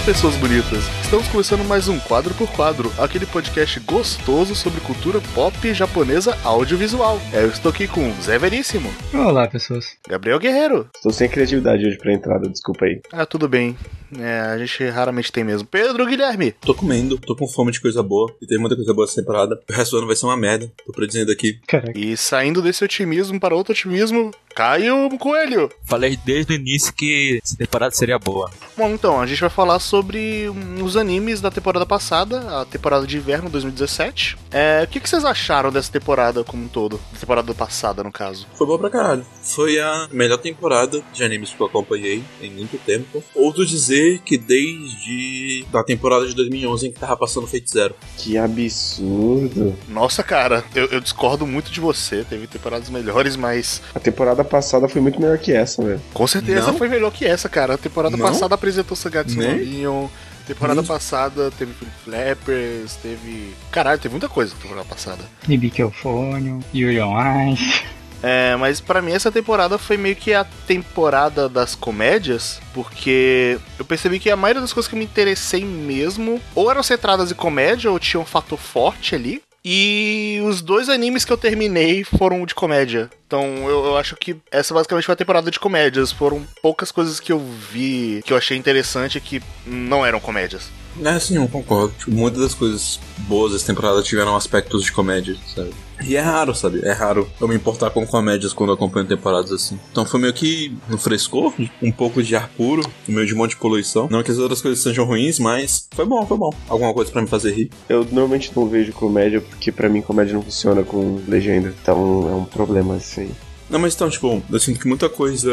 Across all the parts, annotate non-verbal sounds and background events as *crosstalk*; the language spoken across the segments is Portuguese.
Olá, pessoas bonitas! Estamos começando mais um Quadro por Quadro, aquele podcast gostoso sobre cultura pop japonesa audiovisual. Eu estou aqui com Zé Veríssimo, Olá, pessoas. Gabriel Guerreiro. Estou sem criatividade hoje pra entrada, desculpa aí. Ah, tudo bem. É, a gente raramente tem mesmo. Pedro Guilherme. Tô comendo, tô com fome de coisa boa. E tem muita coisa boa essa temporada. O resto do ano vai ser uma merda. Tô predizendo aqui. Caraca. E saindo desse otimismo para outro otimismo, Caio Coelho. Falei desde o início que essa temporada seria boa. Bom, então, a gente vai falar sobre os animes da temporada passada, a temporada de inverno 2017. É, o que, que vocês acharam dessa temporada como um todo? Da temporada passada, no caso. Foi boa pra caralho. Foi a melhor temporada de animes que eu acompanhei em muito tempo. Ouso dizer que desde da temporada de 2011 em que tava passando Fate Zero. Que absurdo. Nossa, cara, eu, eu discordo muito de você. Teve temporadas melhores, mas A temporada passada foi muito melhor que essa, velho. com certeza Não? foi melhor que essa, cara. A temporada Não? passada apresentou Sagatsu no? Leon. Temporada passada teve Flip Flappers, teve. Caralho, teve muita coisa na temporada passada. Nibikelfônio, Yuri on Ice. É, mas pra mim essa temporada foi meio que a temporada das comédias, porque eu percebi que a maioria das coisas que eu me interessei mesmo ou eram centradas em comédia ou tinham um forte ali. E os dois animes que eu terminei foram de comédia. Então eu, eu acho que essa basicamente foi a temporada de comédias. Foram poucas coisas que eu vi que eu achei interessante que não eram comédias. É, sim, eu concordo. Tipo, muitas das coisas boas dessa temporada tiveram aspectos de comédia, sabe? E é raro, sabe? É raro eu me importar com comédias quando acompanho temporadas assim. Então foi meio que no frescor, um pouco de ar puro, no meio de um monte de poluição. Não que as outras coisas sejam ruins, mas foi bom, foi bom. Alguma coisa pra me fazer rir. Eu normalmente não vejo comédia porque pra mim comédia não funciona com legenda. Então é um problema isso aí. Não, mas então, tipo, eu sinto que muita coisa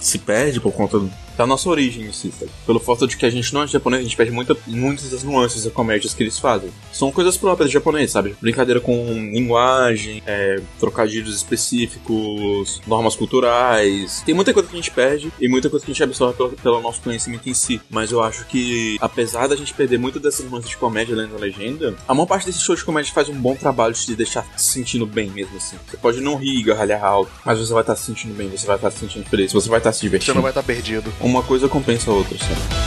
se perde por conta da nossa origem em si, sabe? Pelo fato de que a gente não é japonês, a gente perde muita, muitas das nuances da comédias que eles fazem. São coisas próprias de japonês, sabe? Brincadeira com linguagem, é, trocadilhos específicos, normas culturais. Tem muita coisa que a gente perde e muita coisa que a gente absorve pelo, pelo nosso conhecimento em si. Mas eu acho que, apesar da gente perder muitas dessas nuances de comédia lendo a legenda, a maior parte desses shows de comédia faz um bom trabalho de te deixar se sentindo bem mesmo assim. Você pode não rir e gargalhar alto, mas você vai estar se sentindo bem, você vai estar se sentindo feliz, você vai estar se Você divertindo não vai estar perdido. Uma coisa compensa a outra, sabe?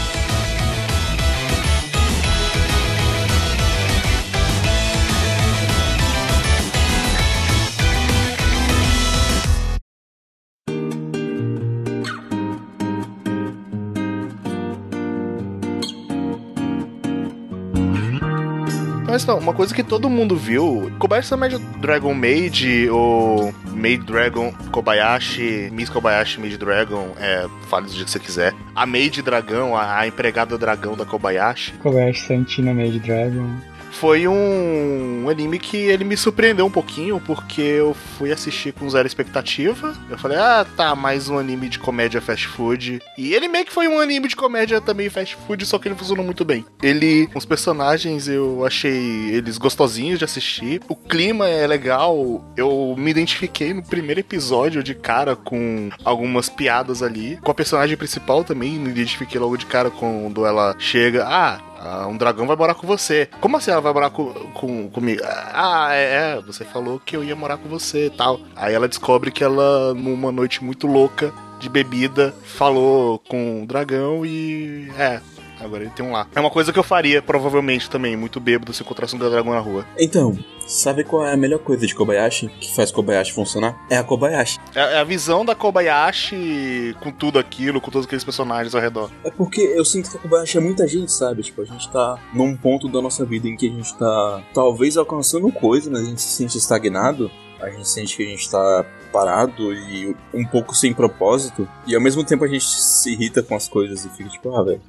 Mas não, uma coisa que todo mundo viu, Kobayashi Made Dragon Maid ou Maid Dragon Kobayashi, Miss Kobayashi Maid Dragon, é, fale do jeito que você quiser. A Maid Dragão, a, a empregada dragão da Kobayashi, Kobayashi Santina Made Dragon. Foi um, um anime que ele me surpreendeu um pouquinho, porque eu fui assistir com zero expectativa. Eu falei, ah, tá, mais um anime de comédia fast food. E ele meio que foi um anime de comédia também fast food, só que ele funcionou muito bem. Ele, os personagens, eu achei eles gostosinhos de assistir. O clima é legal. Eu me identifiquei no primeiro episódio de cara com algumas piadas ali. Com a personagem principal também, me identifiquei logo de cara quando ela chega. Ah, ah, um dragão vai morar com você. Como assim ela vai morar com, com- comigo? Ah, é, é, você falou que eu ia morar com você e tal. Aí ela descobre que ela, numa noite muito louca de bebida, falou com o dragão e. É. Agora ele tem um lá. É uma coisa que eu faria, provavelmente, também, muito bêbado, se encontrasse um dragão na rua. Então, sabe qual é a melhor coisa de Kobayashi que faz Kobayashi funcionar? É a Kobayashi. É é a visão da Kobayashi com tudo aquilo, com todos aqueles personagens ao redor. É porque eu sinto que a Kobayashi é muita gente, sabe? Tipo, a gente tá num ponto da nossa vida em que a gente tá talvez alcançando coisa, mas a gente se sente estagnado. A gente sente que a gente tá parado e um pouco sem propósito. E ao mesmo tempo a gente se irrita com as coisas e fica tipo, ah, velho,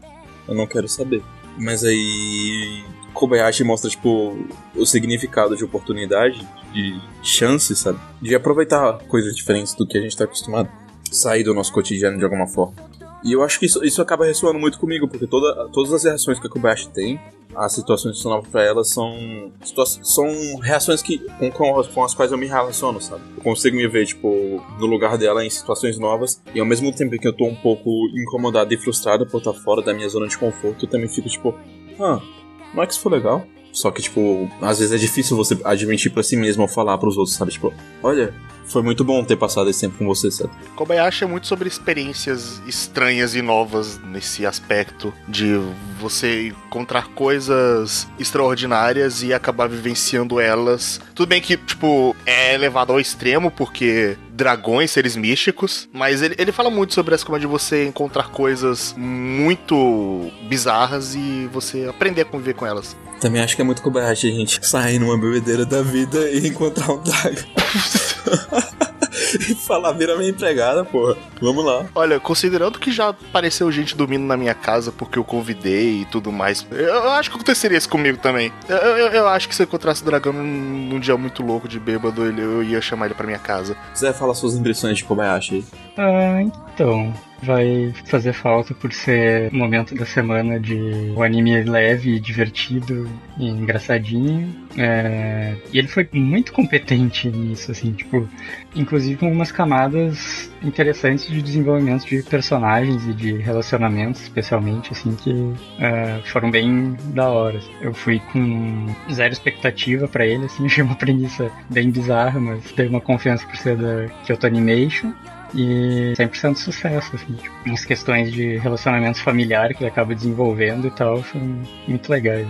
eu não quero saber. Mas aí Kobayashi mostra, tipo, o significado de oportunidade, de chance, sabe? De aproveitar coisas diferentes do que a gente tá acostumado. Sair do nosso cotidiano de alguma forma. E eu acho que isso, isso acaba ressoando muito comigo, porque toda, todas as reações que a Kobayashi tem, as situações que são novas pra ela são, são reações que, com, com, as quais eu me relaciono, sabe? Eu consigo me ver, tipo, no lugar dela em situações novas, e ao mesmo tempo que eu tô um pouco incomodado e frustrado por estar fora da minha zona de conforto, eu também fico tipo, ah, não é que foi legal? Só que, tipo, às vezes é difícil você admitir pra si mesmo ou falar pros outros, sabe? Tipo, olha, foi muito bom ter passado esse tempo com você, sabe? Kobayashi é muito sobre experiências estranhas e novas nesse aspecto de você encontrar coisas extraordinárias e acabar vivenciando elas. Tudo bem que, tipo, é levado ao extremo porque dragões, seres místicos, mas ele, ele fala muito sobre essa como de você encontrar coisas muito bizarras e você aprender a conviver com elas. Também acho que é muito Kobayashi a gente sair numa bebedeira da vida e encontrar um dragão. *laughs* falar, vira minha empregada, porra. Vamos lá. Olha, considerando que já apareceu gente dormindo na minha casa porque eu convidei e tudo mais, eu, eu acho que aconteceria isso comigo também. Eu, eu, eu acho que se eu encontrasse o dragão num, num dia muito louco de bêbado, ele, eu ia chamar ele pra minha casa. Zé, fala suas impressões de Kobayashi aí. Ah, então. Vai fazer falta por ser o momento da semana de um anime leve, divertido e engraçadinho. É, e ele foi muito competente nisso, assim, tipo, inclusive com algumas camadas interessantes de desenvolvimento de personagens e de relacionamentos, especialmente, assim, que é, foram bem da hora. Eu fui com zero expectativa para ele, assim, *laughs* achei uma premissa bem bizarra, mas dei uma confiança por ser da Kyoto Animation. E 100% sucesso, assim, tipo, as questões de relacionamento familiar que ele acaba desenvolvendo e tal, são muito legais.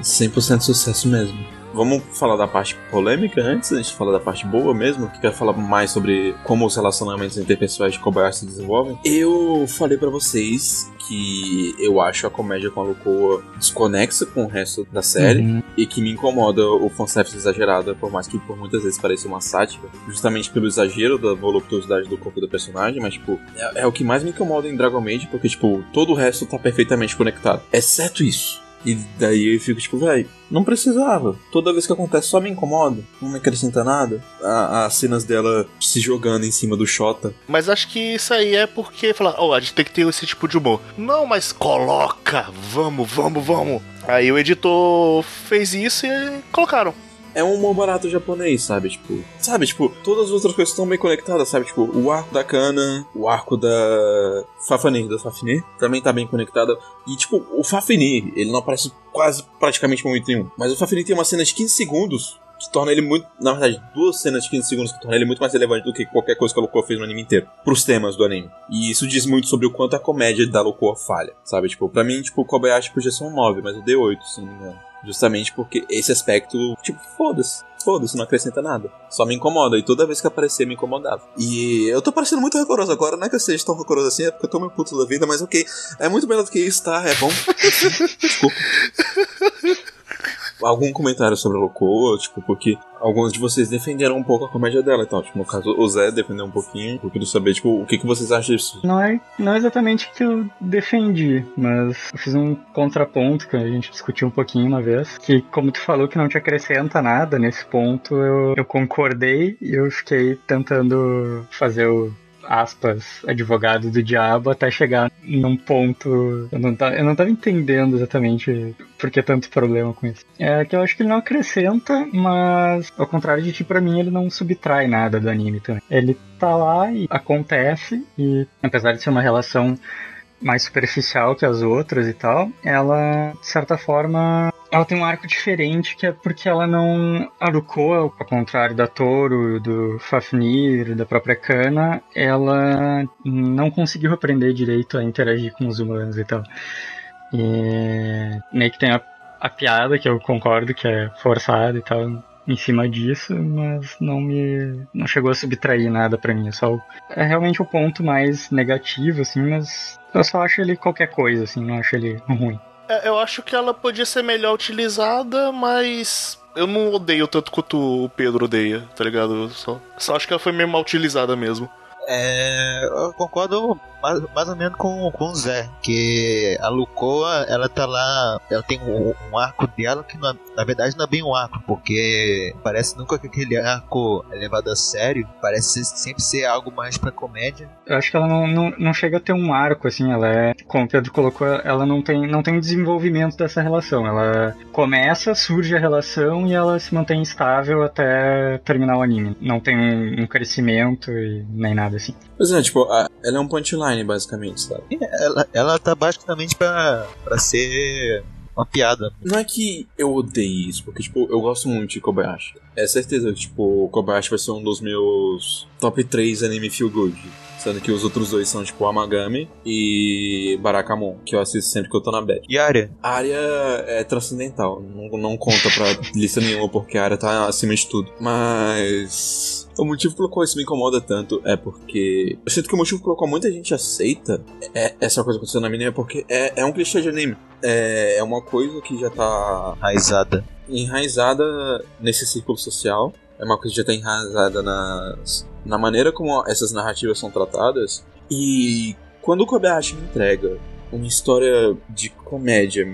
Assim. É, 100% sucesso mesmo. Vamos falar da parte polêmica antes, a gente falar da parte boa mesmo, que quer falar mais sobre como os relacionamentos interpessoais de Kobayashi se desenvolvem. Eu falei para vocês que eu acho a comédia com a Lucoa desconexa com o resto da série Uhum. e que me incomoda o fanservice exagerado, por mais que por muitas vezes pareça uma sátira, justamente pelo exagero da voluptuosidade do corpo do personagem, mas tipo, é, é o que mais me incomoda em Dragon Maid, porque tipo, todo o resto tá perfeitamente conectado, exceto isso. E daí eu fico tipo, véi, não precisava. Toda vez que acontece só me incomoda. Não me acrescenta nada. A- as cenas dela se jogando em cima do Shota. Mas acho que isso aí é porque falar, oh, a gente tem que ter esse tipo de humor. Não, mas coloca, vamos, vamos, vamos. Aí o editor fez isso e colocaram. É um humor barato japonês, sabe? Tipo, sabe? Tipo, todas as outras coisas estão bem conectadas, sabe? Tipo, o arco da Kana, o arco da Fafnir, da Fafnir, também tá bem conectada. E, tipo, o Fafnir, ele não aparece quase praticamente momento nenhum. Mas o Fafnir tem uma cena de 15 segundos que torna ele muito. Na verdade, duas cenas de 15 segundos que torna ele muito mais relevante do que qualquer coisa que a Locoa fez no anime inteiro. Pros temas do anime. E isso diz muito sobre o quanto a comédia da Locoa falha, sabe? Tipo, pra mim, tipo, Kobayashi podia ser um 9, mas eu dei 8, se não me engano. Justamente porque esse aspecto, tipo, foda-se. Foda-se, não acrescenta nada. Só me incomoda. E toda vez que aparecer, me incomodava. E eu tô parecendo muito rancoroso agora. Não é que eu seja tão rancoroso assim, é porque eu tô meio puto da vida, mas ok. É muito melhor do que isso, tá? É bom. *laughs* Desculpa. Algum comentário sobre a Locoa, tipo, porque alguns de vocês defenderam um pouco a comédia dela e tal. Tipo, no caso, o Zé defendeu um pouquinho. Eu queria saber, tipo, o que, que vocês acham disso? Não é, não é exatamente que eu defendi, mas eu fiz um contraponto que a gente discutiu um pouquinho uma vez, que como tu falou que não te acrescenta nada nesse ponto, eu, eu concordei e eu fiquei tentando fazer o aspas, advogado do diabo até chegar num ponto. Eu não, tava, eu não tava entendendo exatamente por que tanto problema com isso. É que eu acho que ele não acrescenta, mas ao contrário de ti, pra mim, ele não subtrai nada do anime também. Ele tá lá e acontece, e apesar de ser uma relação mais superficial que as outras e tal, ela, de certa forma, ela tem um arco diferente, que é porque ela não arucou, ao contrário da Toro, do Fafnir, da própria Kana, ela não conseguiu aprender direito a interagir com os humanos e tal. E meio que tem a, a piada, que eu concordo que é forçada e tal, em cima disso, mas não me não chegou a subtrair nada pra mim, é só é realmente o ponto mais negativo assim, mas eu só acho ele qualquer coisa assim, não acho ele ruim. É, eu acho que ela podia ser melhor utilizada, mas eu não odeio tanto quanto o Pedro odeia, tá ligado? Só, só acho que ela foi meio mal utilizada mesmo. É, eu concordo mais, mais ou menos com, com o Zé, que a Lucoa, ela tá lá, ela tem um, um arco dela que na, na verdade não é bem um arco, porque parece nunca que aquele arco é levado a sério, parece sempre ser algo mais pra comédia. Eu acho que ela não, não, não chega a ter um arco, assim, ela é, como o Pedro colocou, ela não tem, não tem desenvolvimento dessa relação. Ela começa, surge a relação e ela se mantém estável até terminar o anime. Não tem um, um crescimento e nem nada assim. Pois é, tipo, a- ela é um punchline, basicamente, sabe? Ela, ela tá basicamente pra, pra ser uma piada. Não é que eu odeie isso, porque, tipo, eu gosto muito de Kobayashi. É certeza que, tipo, Kobayashi vai ser um dos meus top 3 anime feel good. Sendo que os outros dois são, tipo, Amagami e Barakamon, que eu assisto sempre que eu tô na bed. E a área? A área é transcendental, não, não conta pra *laughs* lista nenhuma, porque a área tá acima de tudo. Mas. O motivo pelo qual isso me incomoda tanto é porque. Eu sinto que o motivo pelo qual muita gente aceita é, essa coisa acontecendo no anime é porque é, é um clichê de anime. É, é uma coisa que já tá Raizada. Enraizada nesse círculo social. É uma coisa que já tá enraizada nas, na maneira como essas narrativas são tratadas. E quando o Kobayashi me entrega uma história de comédia,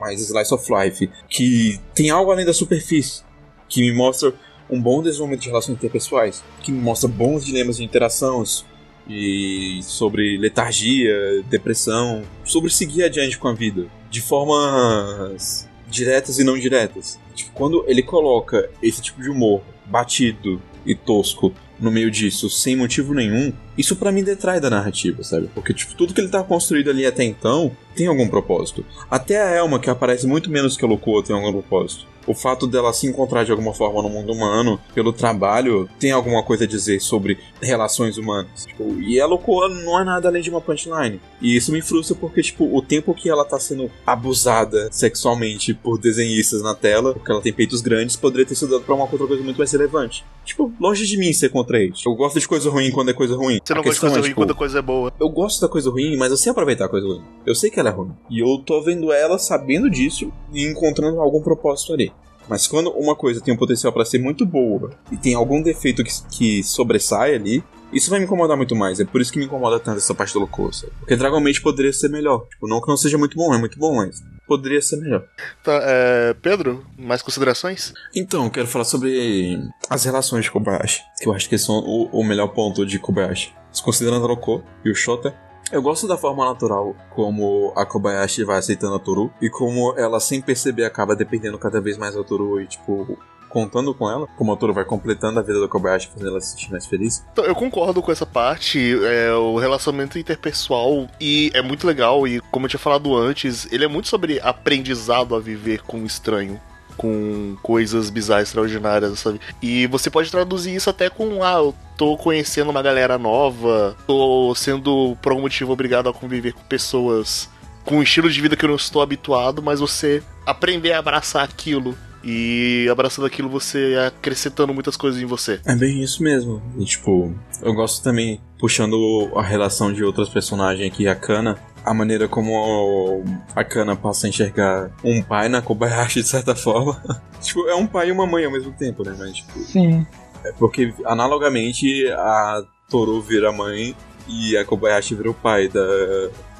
mais slice of life, que tem algo além da superfície, que me mostra um bom desenvolvimento de relações interpessoais, que me mostra bons dilemas de interações e sobre letargia, depressão, sobre seguir adiante com a vida, de formas diretas e não diretas. Tipo, quando ele coloca esse tipo de humor batido e tosco no meio disso, sem motivo nenhum, isso pra mim detrai da narrativa, sabe? Porque, tipo, tudo que ele tá construído ali até então tem algum propósito. Até a Elma, que aparece muito menos que a Lukua, tem algum propósito. O fato dela se encontrar de alguma forma no mundo humano, pelo trabalho, tem alguma coisa a dizer sobre relações humanas. Tipo, e a Lukua não é nada além de uma punchline. E isso me frustra porque, tipo, o tempo que ela tá sendo abusada sexualmente por desenhistas na tela, porque ela tem peitos grandes, poderia ter sido dado pra uma outra coisa muito mais relevante. Tipo, longe de mim ser contra isso. Eu gosto de coisa ruim quando é coisa ruim. Você não gosta de coisa é, ruim tipo, quando a coisa é boa. eu gosto da coisa ruim, mas eu sei aproveitar a coisa ruim. Eu sei que ela é ruim. E eu tô vendo ela sabendo disso e encontrando algum propósito ali. Mas quando uma coisa tem um potencial pra ser muito boa e tem algum defeito que, que sobressai ali, isso vai me incomodar muito mais. É por isso que me incomoda tanto essa parte do Locosa. Porque Dragon Maid poderia ser melhor. Tipo, não que não seja muito bom, é muito bom, mas poderia ser melhor. Tá, é, Pedro, mais considerações? Então, eu quero falar sobre as relações de Kobayashi, que eu acho que são o, o melhor ponto de Kobayashi. Considerando a Roko e o Shota, eu gosto da forma natural como a Kobayashi vai aceitando a Toru e como ela, sem perceber, acaba dependendo cada vez mais da Toru e, tipo, contando com ela. Como a Toru vai completando a vida da Kobayashi, fazendo ela se sentir mais feliz. Então, eu concordo com essa parte, é, o relacionamento interpessoal e é muito legal e como eu tinha falado antes, ele é muito sobre aprendizado a viver com o estranho. Com coisas bizarras, extraordinárias, sabe? E você pode traduzir isso até com: ah, eu tô conhecendo uma galera nova, tô sendo por algum motivo obrigado a conviver com pessoas com um estilo de vida que eu não estou habituado, mas você aprender a abraçar aquilo. E abraçando aquilo, você é acrescentando muitas coisas em você. É bem isso mesmo. E, tipo, eu gosto também, puxando a relação de outras personagens aqui, a Kana, a maneira como a Kana passa a enxergar um pai na Kobayashi, de certa forma. *laughs* tipo, é um pai e uma mãe ao mesmo tempo, né? Mas, tipo, Sim. é porque, analogamente, a Toru vira mãe e a Kobayashi vira o pai da,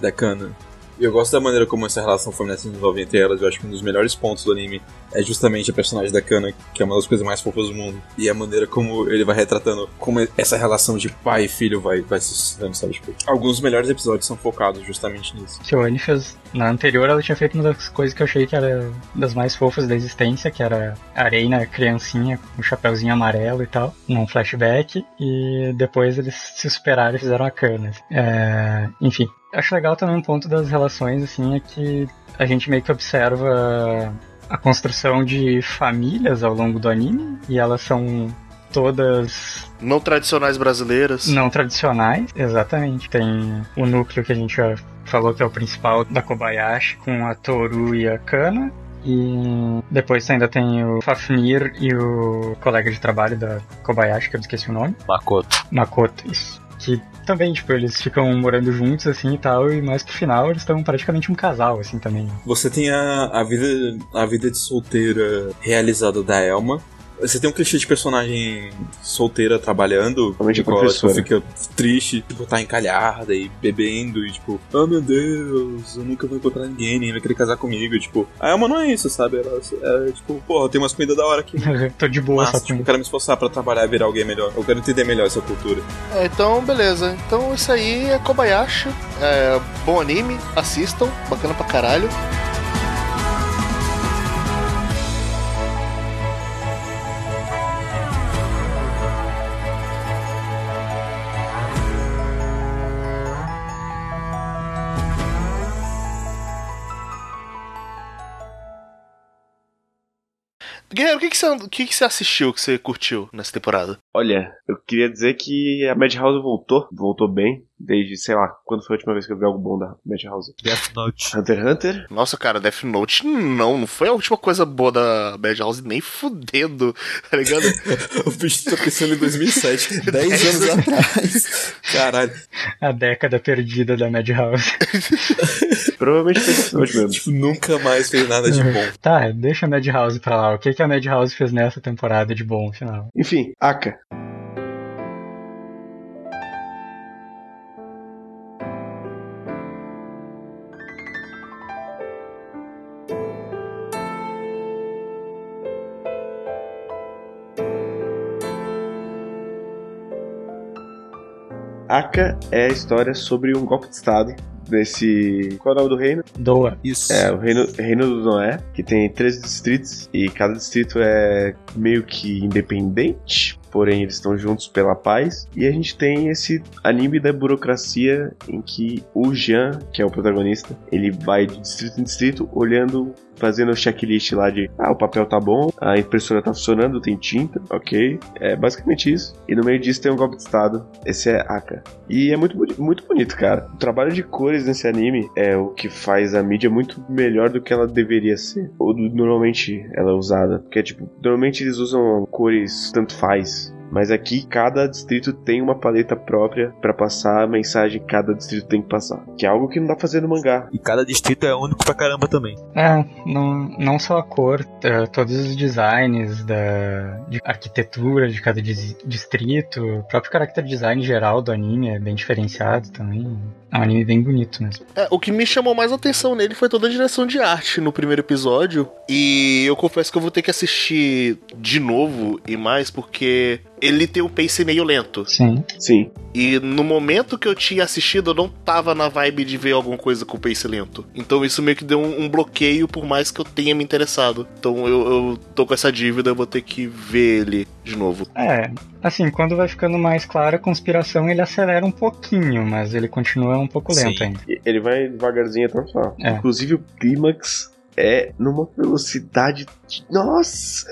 da Kana. E eu gosto da maneira como essa relação feminina se desenvolve entre elas. Eu acho que um dos melhores pontos do anime é justamente a personagem da Kana, que é uma das coisas mais fofas do mundo. E a maneira como ele vai retratando como essa relação de pai e filho vai, vai se sucedendo, sabe? Tipo, alguns dos melhores episódios são focados justamente nisso. Tioane fez. Na anterior, ela tinha feito uma das coisas que eu achei que era das mais fofas da existência, que era a Reina criancinha com o chapeuzinho amarelo e tal, num flashback, e depois eles se superaram e fizeram a Kana. É, enfim, acho legal também um ponto das relações, assim, é que a gente meio que observa a construção de famílias ao longo do anime, e elas são todas Não tradicionais brasileiras. não tradicionais, exatamente. Tem o núcleo que a gente já falou que é o principal da Kobayashi, com a Toru e a Kana. E depois ainda tem o Fafnir e o colega de trabalho da Kobayashi, que eu esqueci o nome. Makoto. Makoto, isso. Que também, tipo, eles ficam morando juntos, assim, e tal, e mais pro final eles estão praticamente um casal, assim, também. Você tem a, a, vida, a vida de solteira realizada da Elma. Você tem um clichê de personagem solteira trabalhando, igual ela tipo, fica triste, tipo, tá encalhada e bebendo, e tipo, oh meu Deus, eu nunca vou encontrar ninguém, ninguém vai querer casar comigo. E, tipo, a Elma não é isso, sabe? Ela é tipo, porra, tem umas comidas da hora aqui. *laughs* Tô de boa, Mas, tipo, quero me esforçar pra trabalhar e virar alguém melhor. Eu quero entender melhor essa cultura. É, então, beleza. Então, isso aí é Kobayashi. É, bom anime, assistam, bacana pra caralho. Guerreiro, o que, que, você, o que, que você assistiu que você curtiu nessa temporada? Olha, eu queria dizer que a Madhouse voltou, voltou bem, desde, sei lá, quando foi a última vez que eu vi algo bom da Madhouse? Death Note. Hunter x Hunter? Nossa, cara, Death Note não, não foi a última coisa boa da Madhouse, nem fudendo, tá ligado? *laughs* o bicho tá pensando em 2007, 10 *laughs* anos atrás. Caralho. A década perdida da Madhouse. *laughs* Provavelmente foi Note mesmo. Tipo, nunca mais fez nada de bom. Tá, deixa a Madhouse pra lá. O que, que a Madhouse fez nessa temporada de bom, final? Enfim, Aka. Aka é a história sobre um golpe de estado desse. Qual é o nome do reino? Doa. Isso. É, o reino, reino do Noé, que tem 13 distritos e cada distrito é meio que independente. Porém, eles estão juntos pela paz. E a gente tem esse anime da burocracia em que o Jean, que é o protagonista, ele vai de distrito em distrito olhando fazendo o checklist lá de ah, o papel tá bom, a impressora tá funcionando, tem tinta, ok. É basicamente isso. E no meio disso tem um golpe de estado. Esse é Aka. E é muito, muito bonito, cara. O trabalho de cores nesse anime é o que faz a mídia muito melhor do que ela deveria ser. Ou do- normalmente ela é usada. Porque, tipo, normalmente eles usam cores tanto faz. Mas aqui cada distrito tem uma paleta própria pra passar a mensagem que cada distrito tem que passar. Que é algo que não dá pra fazer no mangá. E cada distrito é único pra caramba também. É, não, não só a cor, é, todos os designs da, de arquitetura de cada dis- distrito, o próprio character design geral do anime é bem diferenciado também. É um anime bem bonito mesmo. É, o que me chamou mais atenção nele foi toda a direção de arte no primeiro episódio. E eu confesso que eu vou ter que assistir de novo e mais, porque ele tem um pace meio lento. Sim. Sim. E no momento que eu tinha assistido, eu não tava na vibe de ver alguma coisa com pace lento. Então isso meio que deu um, um bloqueio, por mais que eu tenha me interessado. Então eu, eu tô com essa dívida, eu vou ter que ver ele de novo. É, assim, quando vai ficando mais clara a conspiração, ele acelera um pouquinho, mas ele continua um pouco lento Sim. ainda. Ele vai devagarzinho até o final. É. Inclusive o clímax é numa velocidade. de- Nossa!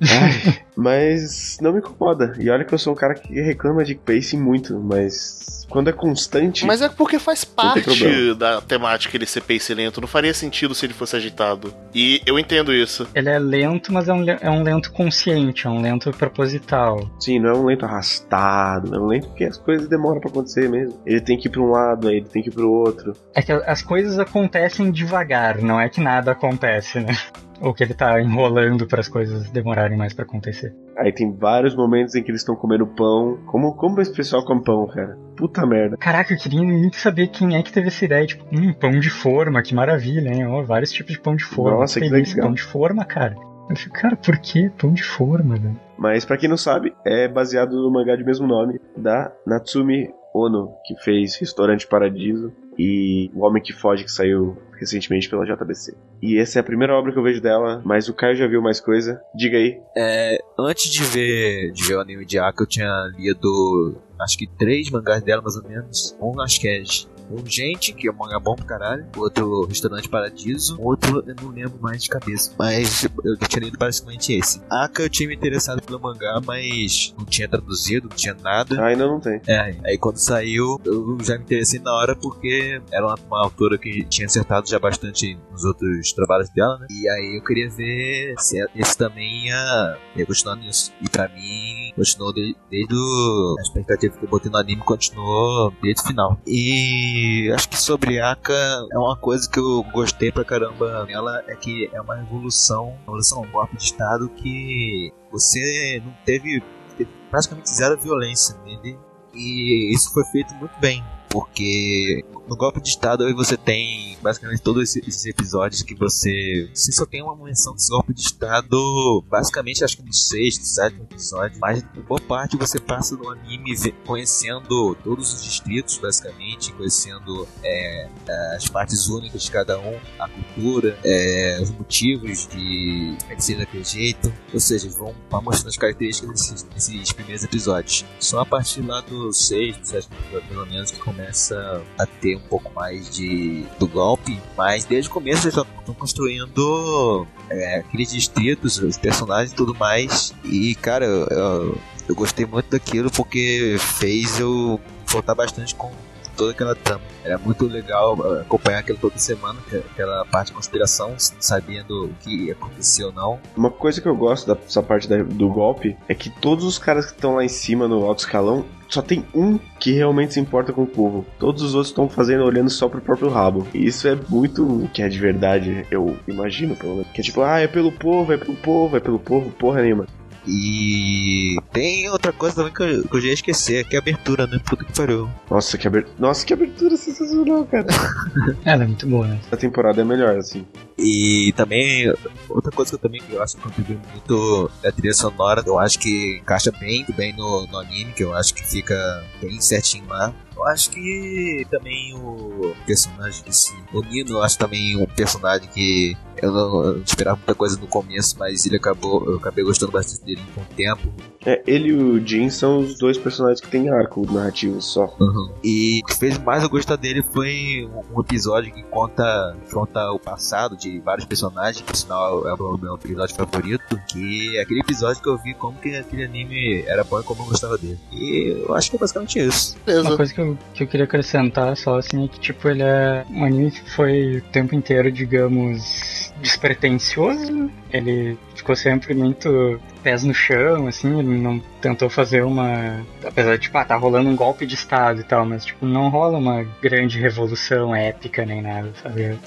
Ai, *laughs* mas não me incomoda. E olha que eu sou um cara que reclama de pacing muito, mas quando é constante. Mas é porque faz parte da temática ele ser pace lento. Não faria sentido se ele fosse agitado. E eu entendo isso. Ele é lento, mas é um, é um lento consciente, é um lento proposital. Sim, não é um lento arrastado, é um lento porque as coisas demoram pra acontecer mesmo. Ele tem que ir pra um lado, aí ele tem que ir pro outro. É que as coisas acontecem devagar, não é que nada acontece, né? Ou que ele tá enrolando para as coisas demorarem mais pra acontecer. Aí tem vários momentos em que eles estão comendo pão. Como, como esse pessoal come pão, cara? Puta merda. Caraca, eu queria muito saber quem é que teve essa ideia. Tipo, hum, pão de forma, que maravilha, hein? Ó, vários tipos de pão de forma. Nossa, que legal. pão de forma, cara. Eu fico, cara, por que pão de forma, velho? Mas pra quem não sabe, é baseado no mangá de mesmo nome da Natsumi Ono, que fez Restaurante Paradiso e O Homem que Foge, que saiu recentemente pela JBC. E essa é a primeira obra que eu vejo dela, mas o Caio já viu mais coisa. Diga aí. É, antes de ver, de ver o anime de Aka, eu tinha lido acho que três mangás dela, mais ou menos. Um acho que é um Gente, que é um mangá bom pra caralho. Outro Restaurante Paradiso. Outro eu não lembro mais de cabeça. Mas eu tinha lido basicamente esse. Aka eu tinha me interessado pelo mangá, mas não tinha traduzido, não tinha nada. Ah, ainda não tem. É, aí quando saiu, eu já me interessei na hora porque era uma, uma autora que tinha acertado já bastante nos outros trabalhos dela, né? E aí eu queria ver se esse também ia, ia continuar nisso. E pra mim, continuou de- desde o, a expectativa que eu botei no anime, continuou desde o final. E acho que sobre Aka, é uma coisa que eu gostei pra caramba nela, é que é uma evolução, uma evolução, um golpe de estado que você não teve, teve praticamente zero violência nele. E isso foi feito muito bem, porque no golpe de estado aí você tem basicamente todos esse- esses episódios que você. Você só tem uma menção desse golpe de estado, basicamente acho que no sexto, sétimo episódio, mas boa parte você passa no anime conhecendo todos os distritos, basicamente, conhecendo é, as partes únicas de cada um, a cultura, é, os motivos de de ser daquele jeito, ou seja, vão mostrando as características desses, desses primeiros episódios. Só a partir lá do sexto, sétimo pelo menos, que começa a ter um pouco mais de do golpe, mas desde o começo eles estão construindo é, aqueles distritos, os personagens e tudo mais. E cara, eu, eu gostei muito daquilo porque fez eu voltar bastante com toda aquela trama. Era muito legal uh, acompanhar aquilo toda semana, aquela parte de conspiração, sabendo o que aconteceu ou não. Uma coisa que eu gosto dessa parte do golpe é que todos os caras que estão lá em cima no alto escalão só tem um que realmente se importa com o povo. Todos os outros estão fazendo olhando só pro próprio rabo. E isso é muito que é de verdade, eu imagino, pelo menos. Que é tipo, ah, é pelo povo, é pelo povo, é pelo povo, porra nenhuma. E tem outra coisa também que eu, que eu já ia esquecer, que é a abertura, né? Puta que pariu. Nossa, que abertura, Nossa, que abertura sensacional, cara. *laughs* Ela é muito boa, né? A temporada é melhor, assim. E também, outra coisa que eu também eu acho que contribui muito é a trilha sonora. Eu acho que encaixa bem, bem no, no anime, que eu acho que fica bem certinho lá. Eu acho que também o personagem desse. O Nino, eu acho também um personagem que eu não, eu não, esperava muita coisa no começo, mas ele acabou. Eu acabei gostando bastante dele com o tempo. É, ele e o Jin são os dois personagens que têm arco narrativo só. Uhum. E o que fez mais eu gostar dele foi um episódio que conta, conta o passado de vários personagens, por sinal é o meu episódio favorito. Que é aquele episódio que eu vi como que aquele anime era bom e como eu gostava dele. E eu acho que é basicamente isso. Uma coisa que eu, que eu queria acrescentar só assim é que tipo ele é um anime que foi o tempo inteiro, digamos, despretensioso. Ele ficou sempre muito pés no chão, assim, ele não tentou fazer uma. Apesar de, tipo, ah, tá rolando um golpe de Estado e tal, mas, tipo, não rola uma grande revolução épica nem nada, sabe?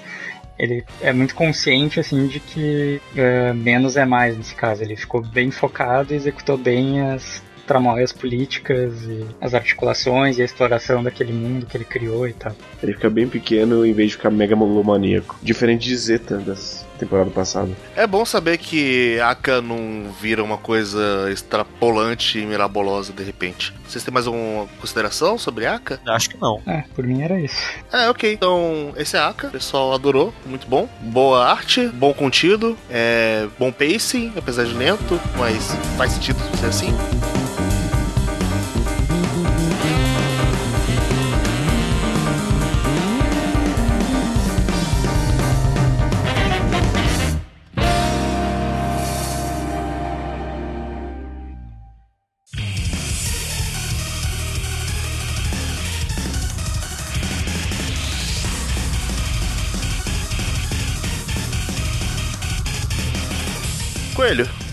Ele é muito consciente, assim, de que uh, menos é mais nesse caso. Ele ficou bem focado e executou bem as tramóias políticas e as articulações e a exploração daquele mundo que ele criou e tal. Ele fica bem pequeno em vez de ficar mega megalomaníaco. Diferente de Zeta das temporada passada. É bom saber que Aka não vira uma coisa extrapolante e mirabolosa de repente. Vocês têm mais alguma consideração sobre Aka? Acho que não. É, por mim era isso. É, ok. Então, esse é Aka. O pessoal adorou. Muito bom. Boa arte, bom contido, é, bom pacing, apesar de lento, mas faz sentido ser assim.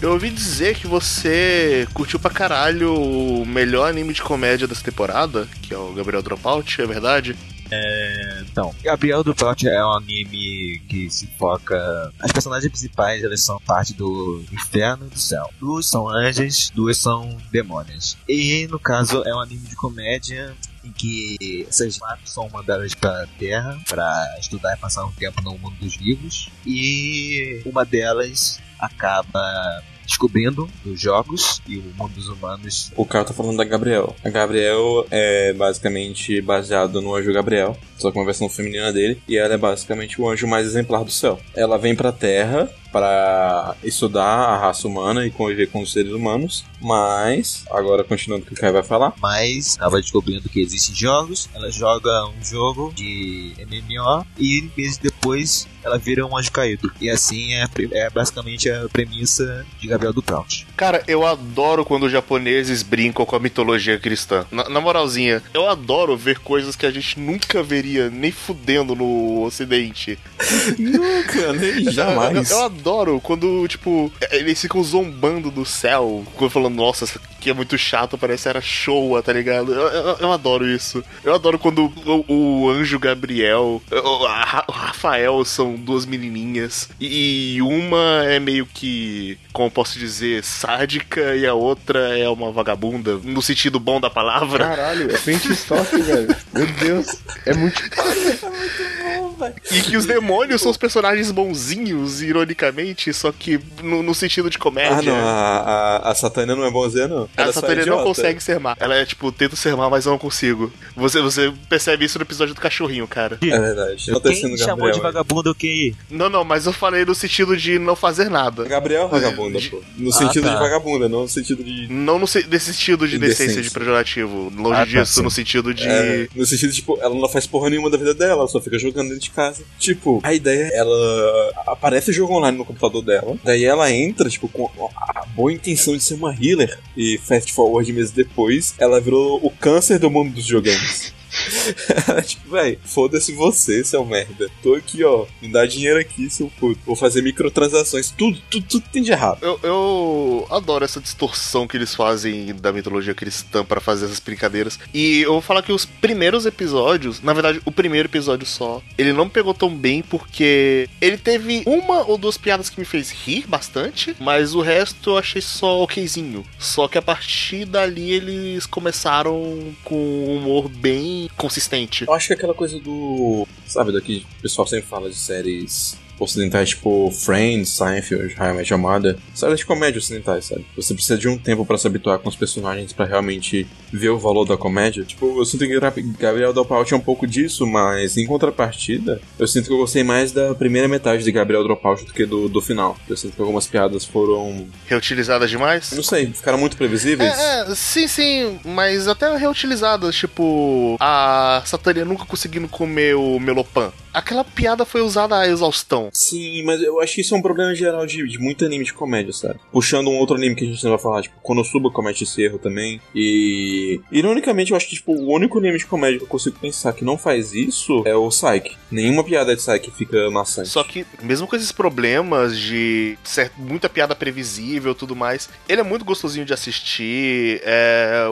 Eu ouvi dizer que você curtiu pra caralho o melhor anime de comédia dessa temporada, que é o Gabriel Dropout, é verdade? É, então, Gabriel Dropout é um anime que se foca. As personagens principais elas são parte do inferno e do céu. Duas são anjos, duas são demônios. E no caso é um anime de comédia em que essas quatro são mandadas para a Terra para estudar e passar um tempo no mundo dos vivos. E uma delas acaba descobrindo os jogos e o mundo dos humanos. O cara tá falando da Gabriel. A Gabriel é basicamente baseado no anjo Gabriel, só que uma versão feminina dele, e ela é basicamente o anjo mais exemplar do céu. Ela vem pra Terra para estudar a raça humana e conviver com os seres humanos, mas, agora continuando o que o Kai vai falar. Mas ela descobrindo que existem jogos, ela joga um jogo de MMO e meses depois ela vira um anjo caído. E assim é, é basicamente a premissa de Gabriel do Prout. Cara, eu adoro quando os japoneses brincam com a mitologia cristã. Na, na, moralzinha, eu adoro ver coisas que a gente nunca veria nem fudendo no ocidente. *laughs* nunca, nem jamais. Eu, eu, eu adoro quando, tipo, eles ficam zombando do céu, falando, nossa, isso aqui é muito chato, parece era show, tá ligado? Eu, eu, eu adoro isso. Eu adoro quando o, o anjo Gabriel, o, a, o Rafael são duas menininhas e uma é meio que, como posso dizer, sádica e a outra é uma vagabunda, no sentido bom da palavra. Caralho, é estoque, velho. Meu Deus, é muito. *laughs* é muito bom, velho. E que os demônios são os personagens bonzinhos, ironicamente, só que no, no sentido de comédia. Ah, não, a, a, a Satânia não é bonzinha, não. Ela a é Satânia não idiota. consegue ser má. Ela é tipo, tento ser má, mas eu não consigo. Você, você percebe isso no episódio do cachorrinho, cara. É verdade. Tá Quem chamou Gabriel. de vagabundo que. Não, não, mas eu falei no sentido de não fazer nada. Gabriel é vagabunda, pô. No Ah, sentido tá. de vagabunda, não no sentido de. Não no, se- nesse sentido de decência, de pejorativo. Longe Ah, tá, disso, sim. no sentido de. É, no sentido, tipo, ela não faz porra nenhuma da vida dela, ela só fica jogando dentro de casa. Tipo, a ideia, ela aparece o jogo online no computador dela, daí ela entra, tipo, com a boa intenção de ser uma healer, e fast forward meses depois, ela virou o câncer do mundo dos videogames. *laughs* Tipo, véi, foda-se você, seu merda. Tô aqui, ó, me dá dinheiro aqui, seu puto. Vou fazer microtransações, tudo, tudo, tudo tem de errado. Eu, eu adoro essa distorção que eles fazem da mitologia cristã pra fazer essas brincadeiras. E eu vou falar que os primeiros episódios, na verdade, o primeiro episódio só, ele não pegou tão bem porque ele teve uma ou duas piadas que me fez rir bastante, mas o resto eu achei só okzinho. Só que a partir dali eles começaram com um humor bem consistente. Eu acho que aquela coisa do. Sabe, daqui o pessoal sempre fala de séries ocidentais tipo Friends, Seinfeld, Your Mother. Séries de comédia ocidentais, sabe? Você precisa de um tempo pra se habituar com os personagens pra realmente ver o valor da comédia. Tipo, eu sinto que Gabriel Dropout é um pouco disso, mas em contrapartida, eu sinto que eu gostei mais da primeira metade de Gabriel Dropout do que do, do final. Eu sinto que algumas piadas foram. Reutilizadas demais? Não sei, ficaram muito previsíveis. É, é, sim, sim, mas até reutilizadas, tipo, a Satânia nunca conseguindo comer o Melopan. Aquela piada foi usada a exaustão. Sim, mas eu acho que isso é um problema geral de, de muito anime de comédia, sabe? Puxando um outro anime que a gente não vai falar, tipo, Konosuba comete esse erro também. E. Ironicamente, eu acho que, tipo, o único anime de comédia que eu consigo pensar que não faz isso é o Psyche. Nenhuma piada de Psyche fica maçante. Só que, mesmo com esses problemas de ser muita piada previsível e tudo mais, ele é muito gostosinho de assistir. é,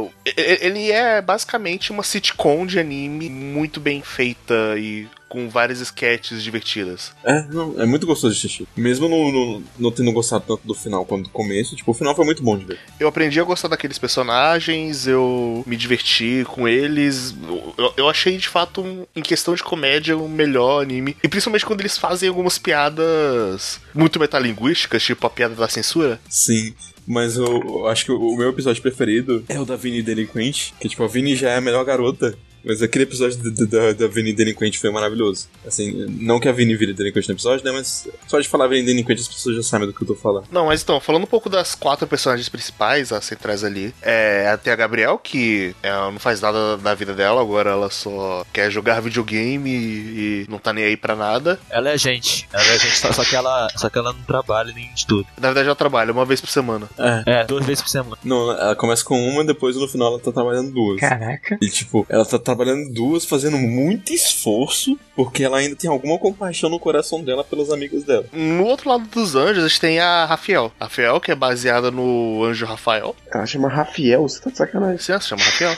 Ele é basicamente uma sitcom de anime muito bem feita e com várias sketches divertidas. É, não, é muito gostoso de assistir. Mesmo não, não, não tendo gostado tanto do final quanto do começo, tipo, o final foi muito bom de ver. Eu aprendi a gostar daqueles personagens, eu me diverti com eles. Eu, eu achei, de fato, um- em questão de comédia, o melhor anime. E principalmente quando eles fazem algumas piadas muito metalinguísticas, tipo a piada da censura. Sim. Mas eu, eu acho que o, o meu episódio preferido é o da Vini Delinquente. Que, tipo, a Vini já é a melhor garota. Mas aquele episódio da, da, da Vini Delinquente foi maravilhoso. Assim, não que a Vini vire delinquente no episódio, né? Mas só de falar Vini Delinquente as pessoas já sabem do que eu tô falando. Não, mas então, falando um pouco das quatro personagens principais, as centrais ali, é tem a Gabriel, que é, não faz nada da vida dela, agora ela só quer jogar videogame e, e não tá nem aí pra nada. Ela é gente. Ela é gente, só, só que ela. Só que ela não trabalha nem de tudo. Na verdade, ela trabalha uma vez por semana. É, duas vezes por semana. Não, ela começa com uma, depois no final ela tá trabalhando duas. Caraca. E tipo, ela tá trabalhando duas, fazendo muito esforço, porque ela ainda tem alguma compaixão no coração dela pelos amigos dela. No outro lado dos anjos, a gente tem a Rafael. Rafael, que é baseada no anjo Rafael. Ela chama Rafael, você tá de sacanagem. Sim, ela se chama Rafael.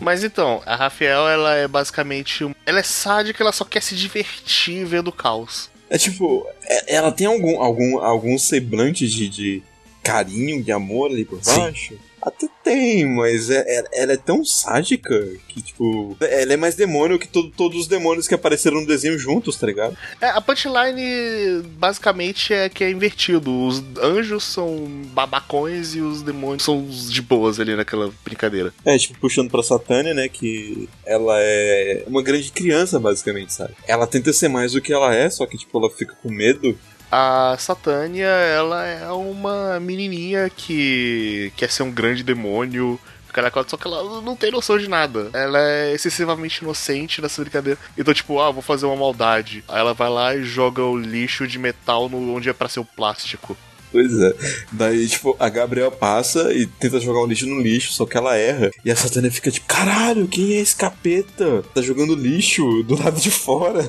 Mas então, a Rafael, ela é basicamente. Ela é sádica, ela só quer se divertir vendo caos. É tipo, é- ela tem algum, algum, algum semblante de, de carinho, de amor ali por Sim. Até tem, mas é- é- ela é tão sádica que, tipo, ela é mais demônio que todo- todos os demônios que apareceram no desenho juntos, tá ligado? É, a punchline basicamente é que é invertido. Os anjos são babacões e os demônios são os de boas ali naquela brincadeira. É, tipo, puxando pra Satânia, né, que ela é uma grande criança, basicamente, sabe? Ela tenta ser mais do que ela é, só que, tipo, ela fica com medo. A Satânia, ela é uma menininha que quer ser um grande demônio. Só que ela não tem noção de nada. Ela é excessivamente inocente nessa brincadeira. Então, tipo, ah, vou fazer uma maldade. Aí ela vai lá e joga o lixo de metal no, onde é pra ser o plástico. Pois é. Daí, tipo, a Gabriel passa e tenta jogar um lixo no lixo, só que ela erra. E a Satânia fica tipo, caralho, quem é esse capeta? Tá jogando lixo do lado de fora.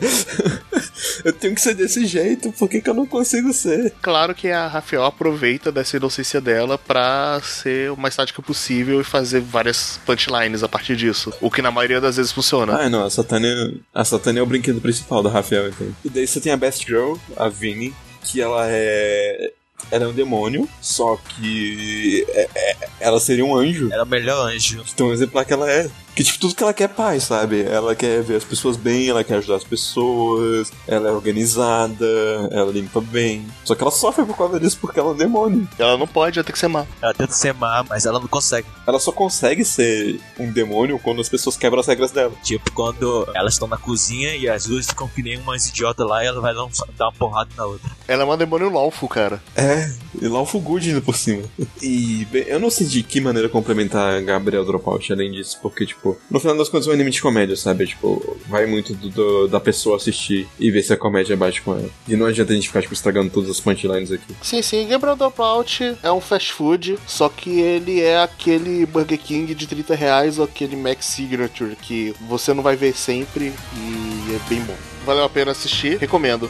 *laughs* eu tenho que ser desse jeito, por que, que eu não consigo ser? Claro que a Rafael aproveita dessa inocência dela pra ser o mais sádica possível e fazer várias punchlines a partir disso. O que na maioria das vezes funciona. Ah, não, a Satânia, a Satânia é o brinquedo principal da Rafael, então. E daí você tem a Best Girl, a Vinnie, que ela é. Ela é um demônio, só que é- é- ela seria um anjo. Era o melhor anjo. Então, o exemplar que ela é. Que, tipo, tudo que ela quer é paz, sabe? Ela quer ver as pessoas bem, ela quer ajudar as pessoas, ela é organizada, ela limpa bem. Só que ela sofre por causa disso porque ela é um demônio. Ela não pode, ela tem que ser má. Ela tenta ser má, mas ela não consegue. Ela só consegue ser um demônio quando as pessoas quebram as regras dela. Tipo, quando elas estão na cozinha e as duas ficam que nem umas idiotas lá e ela vai dar, um- dar uma porrada na outra. Ela é uma demônio lawful, cara. É, e lá o Good indo por cima. E bem, eu não sei de que maneira complementar Gabriel Dropout além disso, porque, tipo, no final das contas é um anime de comédia, sabe? Tipo, vai muito do, do- da pessoa assistir e ver se a comédia bate com ela. E não adianta a gente ficar, tipo, estragando todas as punchlines aqui. Sim, sim, Gabriel Dropout é um fast food, só que ele é aquele Burger King de 30 reais ou aquele Mac Signature que você não vai ver sempre e é bem bom. Valeu a pena assistir, recomendo.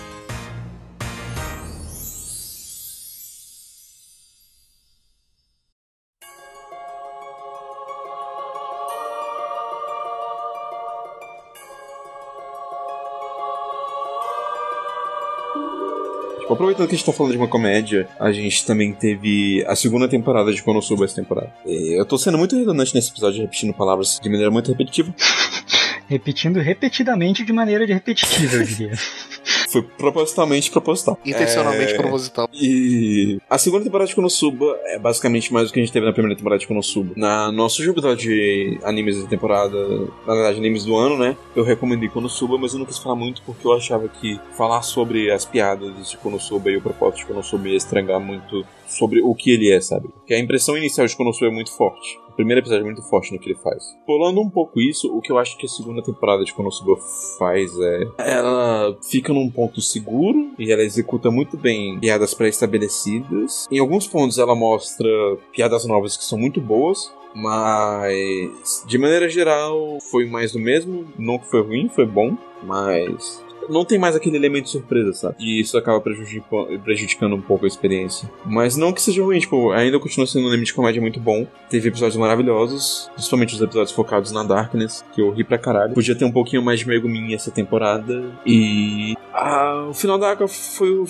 Aproveitando que a gente tá falando de uma comédia, a gente também teve a segunda temporada de Konosuba essa temporada. E eu tô sendo muito redundante nesse episódio, repetindo palavras de maneira muito repetitiva. *laughs* Repetindo repetidamente de maneira de repetitiva, eu diria. *laughs* Foi propositalmente proposital. Intencionalmente É, proposital. E a segunda temporada de Konosuba é basicamente mais do que a gente teve na primeira temporada de Konosuba. Na nosso episódio de animes da temporada, na verdade, animes do ano, né? Eu recomendei Konosuba, mas eu não quis falar muito porque eu achava que falar sobre as piadas de Konosuba e o propósito de Konosuba ia estragar muito sobre o que ele é, sabe? Porque a impressão inicial de Konosuba é muito forte. Primeiro episódio é muito forte no que ele faz. Pulando um pouco isso, o que eu acho que a segunda temporada de Konosuba faz é. Ela fica num ponto seguro e ela executa muito bem piadas pré-estabelecidas. Em alguns pontos ela mostra piadas novas que são muito boas. Mas, de maneira geral, foi mais do mesmo. Não que foi ruim, foi bom. Mas não tem mais aquele elemento surpresa, sabe? E isso acaba prejudica- prejudicando um pouco a experiência. Mas não que seja ruim, tipo, ainda continua sendo um anime de comédia muito bom. Teve episódios maravilhosos, principalmente os episódios focados na Darkness, que eu ri pra caralho. Podia ter um pouquinho mais de Megumin essa temporada. E. Ah, o final da Aqua foi o.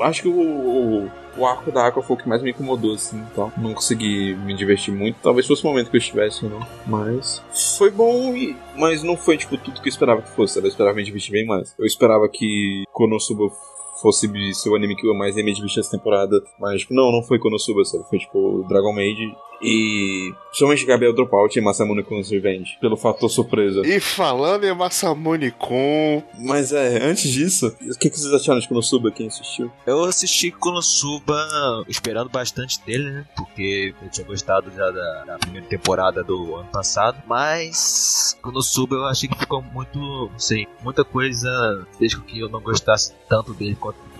Acho que o. o o arco da Aqua foi o que mais me incomodou, assim, então não consegui me divertir muito. Talvez fosse o momento que eu estivesse, não. Mas foi bom, e... mas não foi, tipo, tudo que eu esperava que fosse. Eu esperava me divertir bem mais. Eu esperava que Konosuba fosse ser o anime que eu mais me divertir essa temporada. Mas, tipo, não, não foi Konosuba, sabe? Foi, tipo, Dragon Maid e... Principalmente Gabriel Dropout e Masamune Kun's Revenge. Pelo fator surpresa. E falando em Masamune Kun, Mas, é, antes disso, o que, que vocês acharam de Konosuba, quem assistiu? Eu assisti Konosuba esperando bastante dele, né? Porque eu tinha gostado já da, da primeira temporada do ano passado. Mas Konosuba eu achei que ficou muito, não sei, muita coisa fez com que eu não gostasse tanto dele quanto.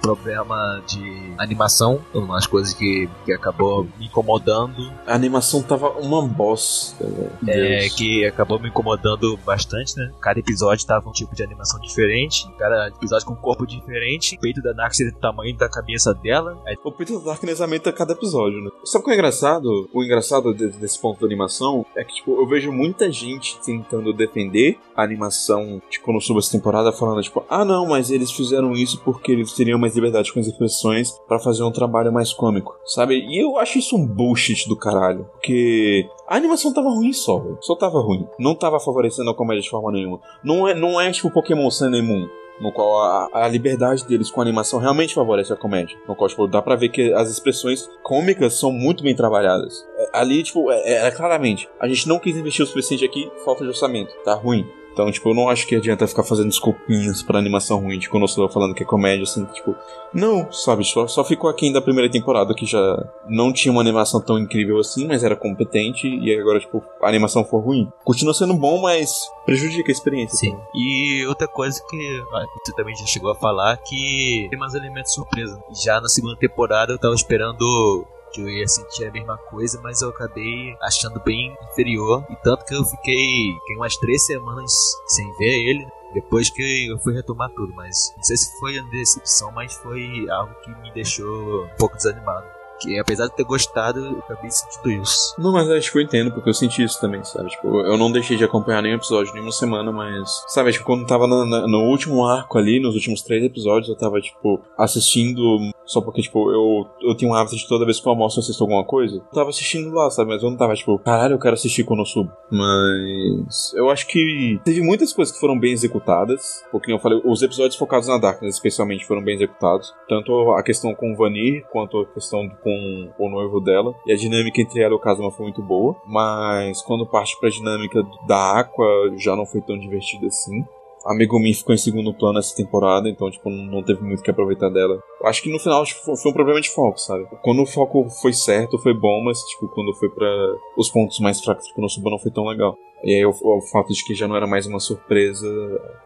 Problema de animação, umas coisas que, que acabou me incomodando. A animação tava uma bosta. É, Deus. que acabou me incomodando bastante, né? Cada episódio tava um tipo de animação diferente, cada episódio com um corpo diferente, o peito da Nax era do tamanho da cabeça dela, aí O Peter Darkness aumenta cada episódio, né? Sabe o que é engraçado? O engraçado de- desse ponto da animação é que, tipo, eu vejo muita gente tentando defender a animação de Konosuba essa temporada, falando, tipo, ah, não, mas eles fizeram isso porque eles teriam mais liberdade com as expressões pra fazer um trabalho mais cômico, sabe? E eu acho isso um bullshit do caralho, porque a animação tava ruim só, velho. Só tava ruim. Não tava favorecendo a comédia de forma nenhuma. Não é, não é tipo Pokémon Sun and Moon no qual a, a liberdade deles com a animação realmente favorece a comédia. No qual, tipo, dá pra ver que as expressões cômicas são muito bem trabalhadas. É, ali, tipo, é, é- é claramente, a gente não quis investir o suficiente aqui, falta de orçamento, tá ruim. Então, tipo, eu não acho que adianta ficar fazendo desculpinhas pra animação ruim de Konosuba falando que é comédia, assim, tipo... Não, sabe, só, só ficou aquém da primeira temporada, que já não tinha uma animação tão incrível assim, mas era competente, e agora, tipo, a animação foi ruim. Continua sendo bom, mas prejudica a experiência. Sim. E outra coisa que você também já chegou a falar que tem mais elementos surpresa. Já na segunda temporada eu tava esperando que eu ia sentir a mesma coisa, mas eu acabei achando bem inferior. E tanto que eu fiquei, fiquei umas três semanas sem ver ele. Depois que eu fui retomar tudo, mas não sei se foi a decepção, mas foi algo que me deixou um pouco desanimado. Que apesar de ter gostado, eu acabei sentindo isso. Não, mas acho que eu entendo, porque eu senti isso também, sabe? Tipo, eu não deixei de acompanhar nenhum episódio nenhuma semana, mas. Sabe, tipo, quando tava no, último arco ali, nos últimos três episódios, eu tava, tipo, assistindo só porque, tipo, eu, eu tinha um hábito de toda vez que eu almoço eu assisto alguma coisa. Eu tava assistindo lá, sabe? Mas eu não tava, tipo, caralho, eu quero assistir quando eu subo. Mas. Eu acho que teve muitas coisas que foram bem executadas. Porque, eu falei, os episódios focados na Darkness, especialmente, foram bem executados. Tanto a questão com o Vanir, quanto a questão com o noivo dela. E a dinâmica entre ela e o Kazuma foi muito boa. Mas quando parte pra dinâmica da Aqua, já não foi tão divertido assim. A Megumi ficou em segundo plano essa temporada, então, tipo, não teve muito que aproveitar dela. Acho que no final tipo, foi um problema de foco, sabe? Quando o foco foi certo, foi bom, mas, tipo, quando foi para os pontos mais fracos tipo, no Suba não foi tão legal. E aí o, o fato de que já não era mais uma surpresa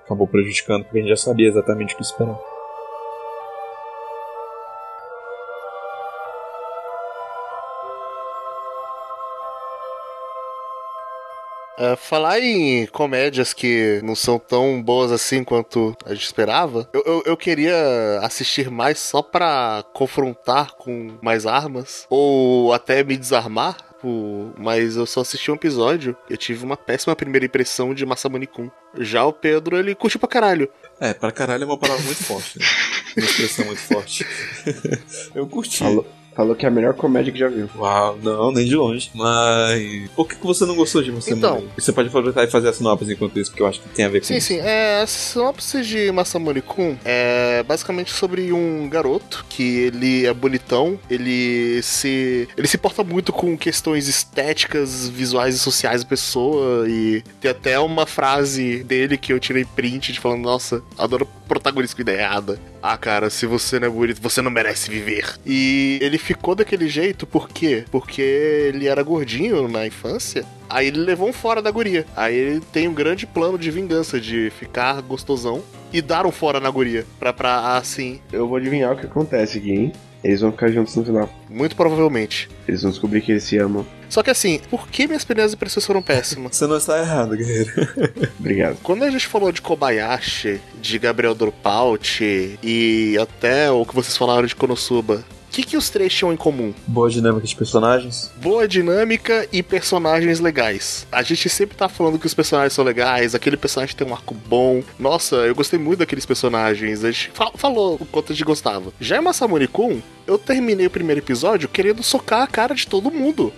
acabou prejudicando, porque a gente já sabia exatamente o que esperar. Uh, falar em comédias que não são tão boas assim quanto a gente esperava, eu, eu, eu, queria assistir mais só pra confrontar com mais armas, ou até me desarmar, mas eu só assisti um episódio e eu tive uma péssima primeira impressão de Masamune Kun. Já o Pedro, ele curte pra caralho. É, pra caralho é uma palavra muito forte, né? Uma expressão muito forte. *laughs* eu curti. Falou, Falou que é a melhor comédia que já viu. Uau, não, nem de longe. Mas. Por que, que você não gostou de Masamune? Então. Você pode aproveitar e fazer a sinopse enquanto isso, porque eu acho que tem a ver com sim, isso. Sim, sim. É, a sinopse de Masamune Kun é basicamente sobre um garoto que ele é bonitão, ele se. ele se porta muito com questões estéticas, visuais e sociais da pessoa. E tem até uma frase dele que eu tirei print de falando, nossa, adoro protagonista com ideia errada. Ah, cara, se você não é bonito, você não merece viver. E ele ficou daquele jeito, por quê? Porque ele era gordinho na infância. Aí ele levou um fora da guria. Aí ele tem um grande plano de vingança, de ficar gostosão e dar um fora na guria. Pra, pra assim. Eu vou adivinhar o que acontece aqui, hein? Eles vão ficar juntos no final. Muito provavelmente. Eles vão descobrir que eles se amam. Só que assim, por que minhas primeiras impressões foram péssimas? *laughs* Você não está errado, guerreiro. *laughs* Obrigado. Quando a gente falou de Kobayashi, de Gabriel Dropaut e até o que vocês falaram de Konosuba, que, que os três tinham em comum? Boa dinâmica de personagens. Boa dinâmica e personagens legais. A gente sempre tá falando que os personagens são legais, aquele personagem tem um arco bom. Nossa, eu gostei muito daqueles personagens. A gente fa falou o quanto a gente gostava. Já em Masamune Kun, eu terminei o primeiro episódio querendo socar a cara de todo mundo.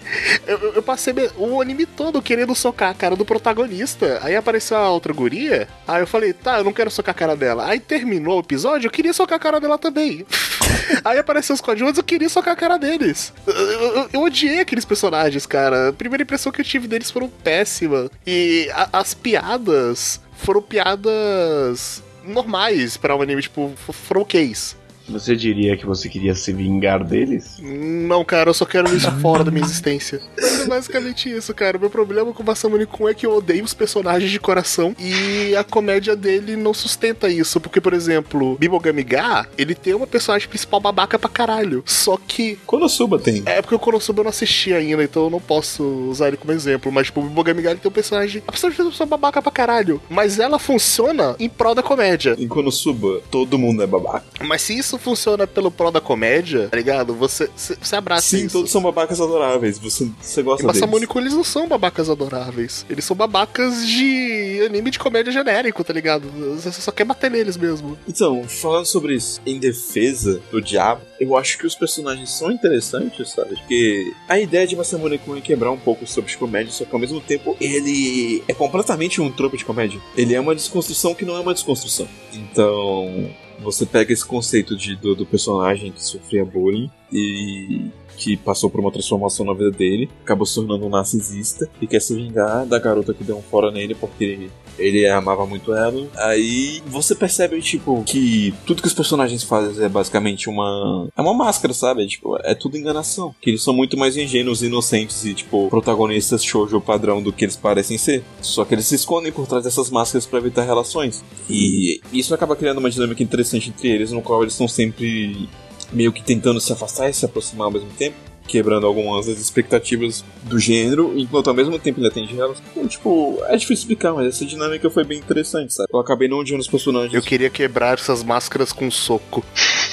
Eu, eu, passei o anime todo querendo socar a cara do protagonista. Aí apareceu a outra guria. Aí eu falei, tá, eu não quero socar a cara dela. Aí terminou o episódio, eu queria socar a cara dela também. *laughs* Aí apareceu os coadjuvantes, eu queria socar a cara deles. Eu, eu, eu, odiei aqueles personagens, cara. A primeira impressão que eu tive deles foram péssima. E a, as piadas foram piadas normais para um anime, tipo, foram ok's. Você diria que você queria se vingar deles? Não, cara, eu só quero isso fora da minha existência. Mas é basicamente isso, cara. O meu problema com o Masamune Kun é que eu odeio os personagens de coração e a comédia dele não sustenta isso. Porque, por exemplo, Bibogami Ga, ele tem uma personagem principal babaca pra caralho. Só que. Konosuba tem. É porque o Konosuba eu não assisti ainda, então eu não posso usar ele como exemplo. Mas, tipo, o Bibogami Ga ele tem um personagem. A personagem é uma babaca pra caralho. Mas ela funciona em prol da comédia. Em Konosuba, todo mundo é babaca. Mas se isso funciona pelo prol da comédia, tá ligado? Você, você abraça Sim, isso. todos são babacas adoráveis. Você, você gosta E deles. Masamune Kun, eles não são babacas adoráveis. Eles são babacas de anime de comédia genérico, tá ligado? Você só quer bater neles mesmo. Então, falando sobre isso, em defesa do diabo, eu acho que os personagens são interessantes, sabe? Porque a ideia de Masamune Kun é quebrar um pouco sobre de comédia, só que ao mesmo tempo ele é completamente um tropo de comédia. Ele é uma desconstrução que não é uma desconstrução. Então, você pega esse conceito de, do, do personagem que sofria bullying e que passou por uma transformação na vida dele, acabou se tornando um narcisista e quer se vingar da garota que deu um fora nele porque ele amava muito ela. Aí você percebe, tipo, que tudo que os personagens fazem é basicamente uma. É uma máscara, sabe? Tipo, é tudo enganação. Que eles são muito mais ingênuos, inocentes e, tipo, protagonistas shoujo padrão do que eles parecem ser. Só que eles se escondem por trás dessas máscaras para evitar relações. E isso acaba criando uma dinâmica interessante entre eles, no qual eles estão sempre meio que tentando se afastar e se aproximar ao mesmo tempo, quebrando algumas das expectativas do gênero, enquanto ao mesmo tempo ele atende elas. Então, tipo, é difícil explicar, mas essa dinâmica foi bem interessante, sabe? Eu acabei não odiando os personagens. Eu queria quebrar essas máscaras com um soco.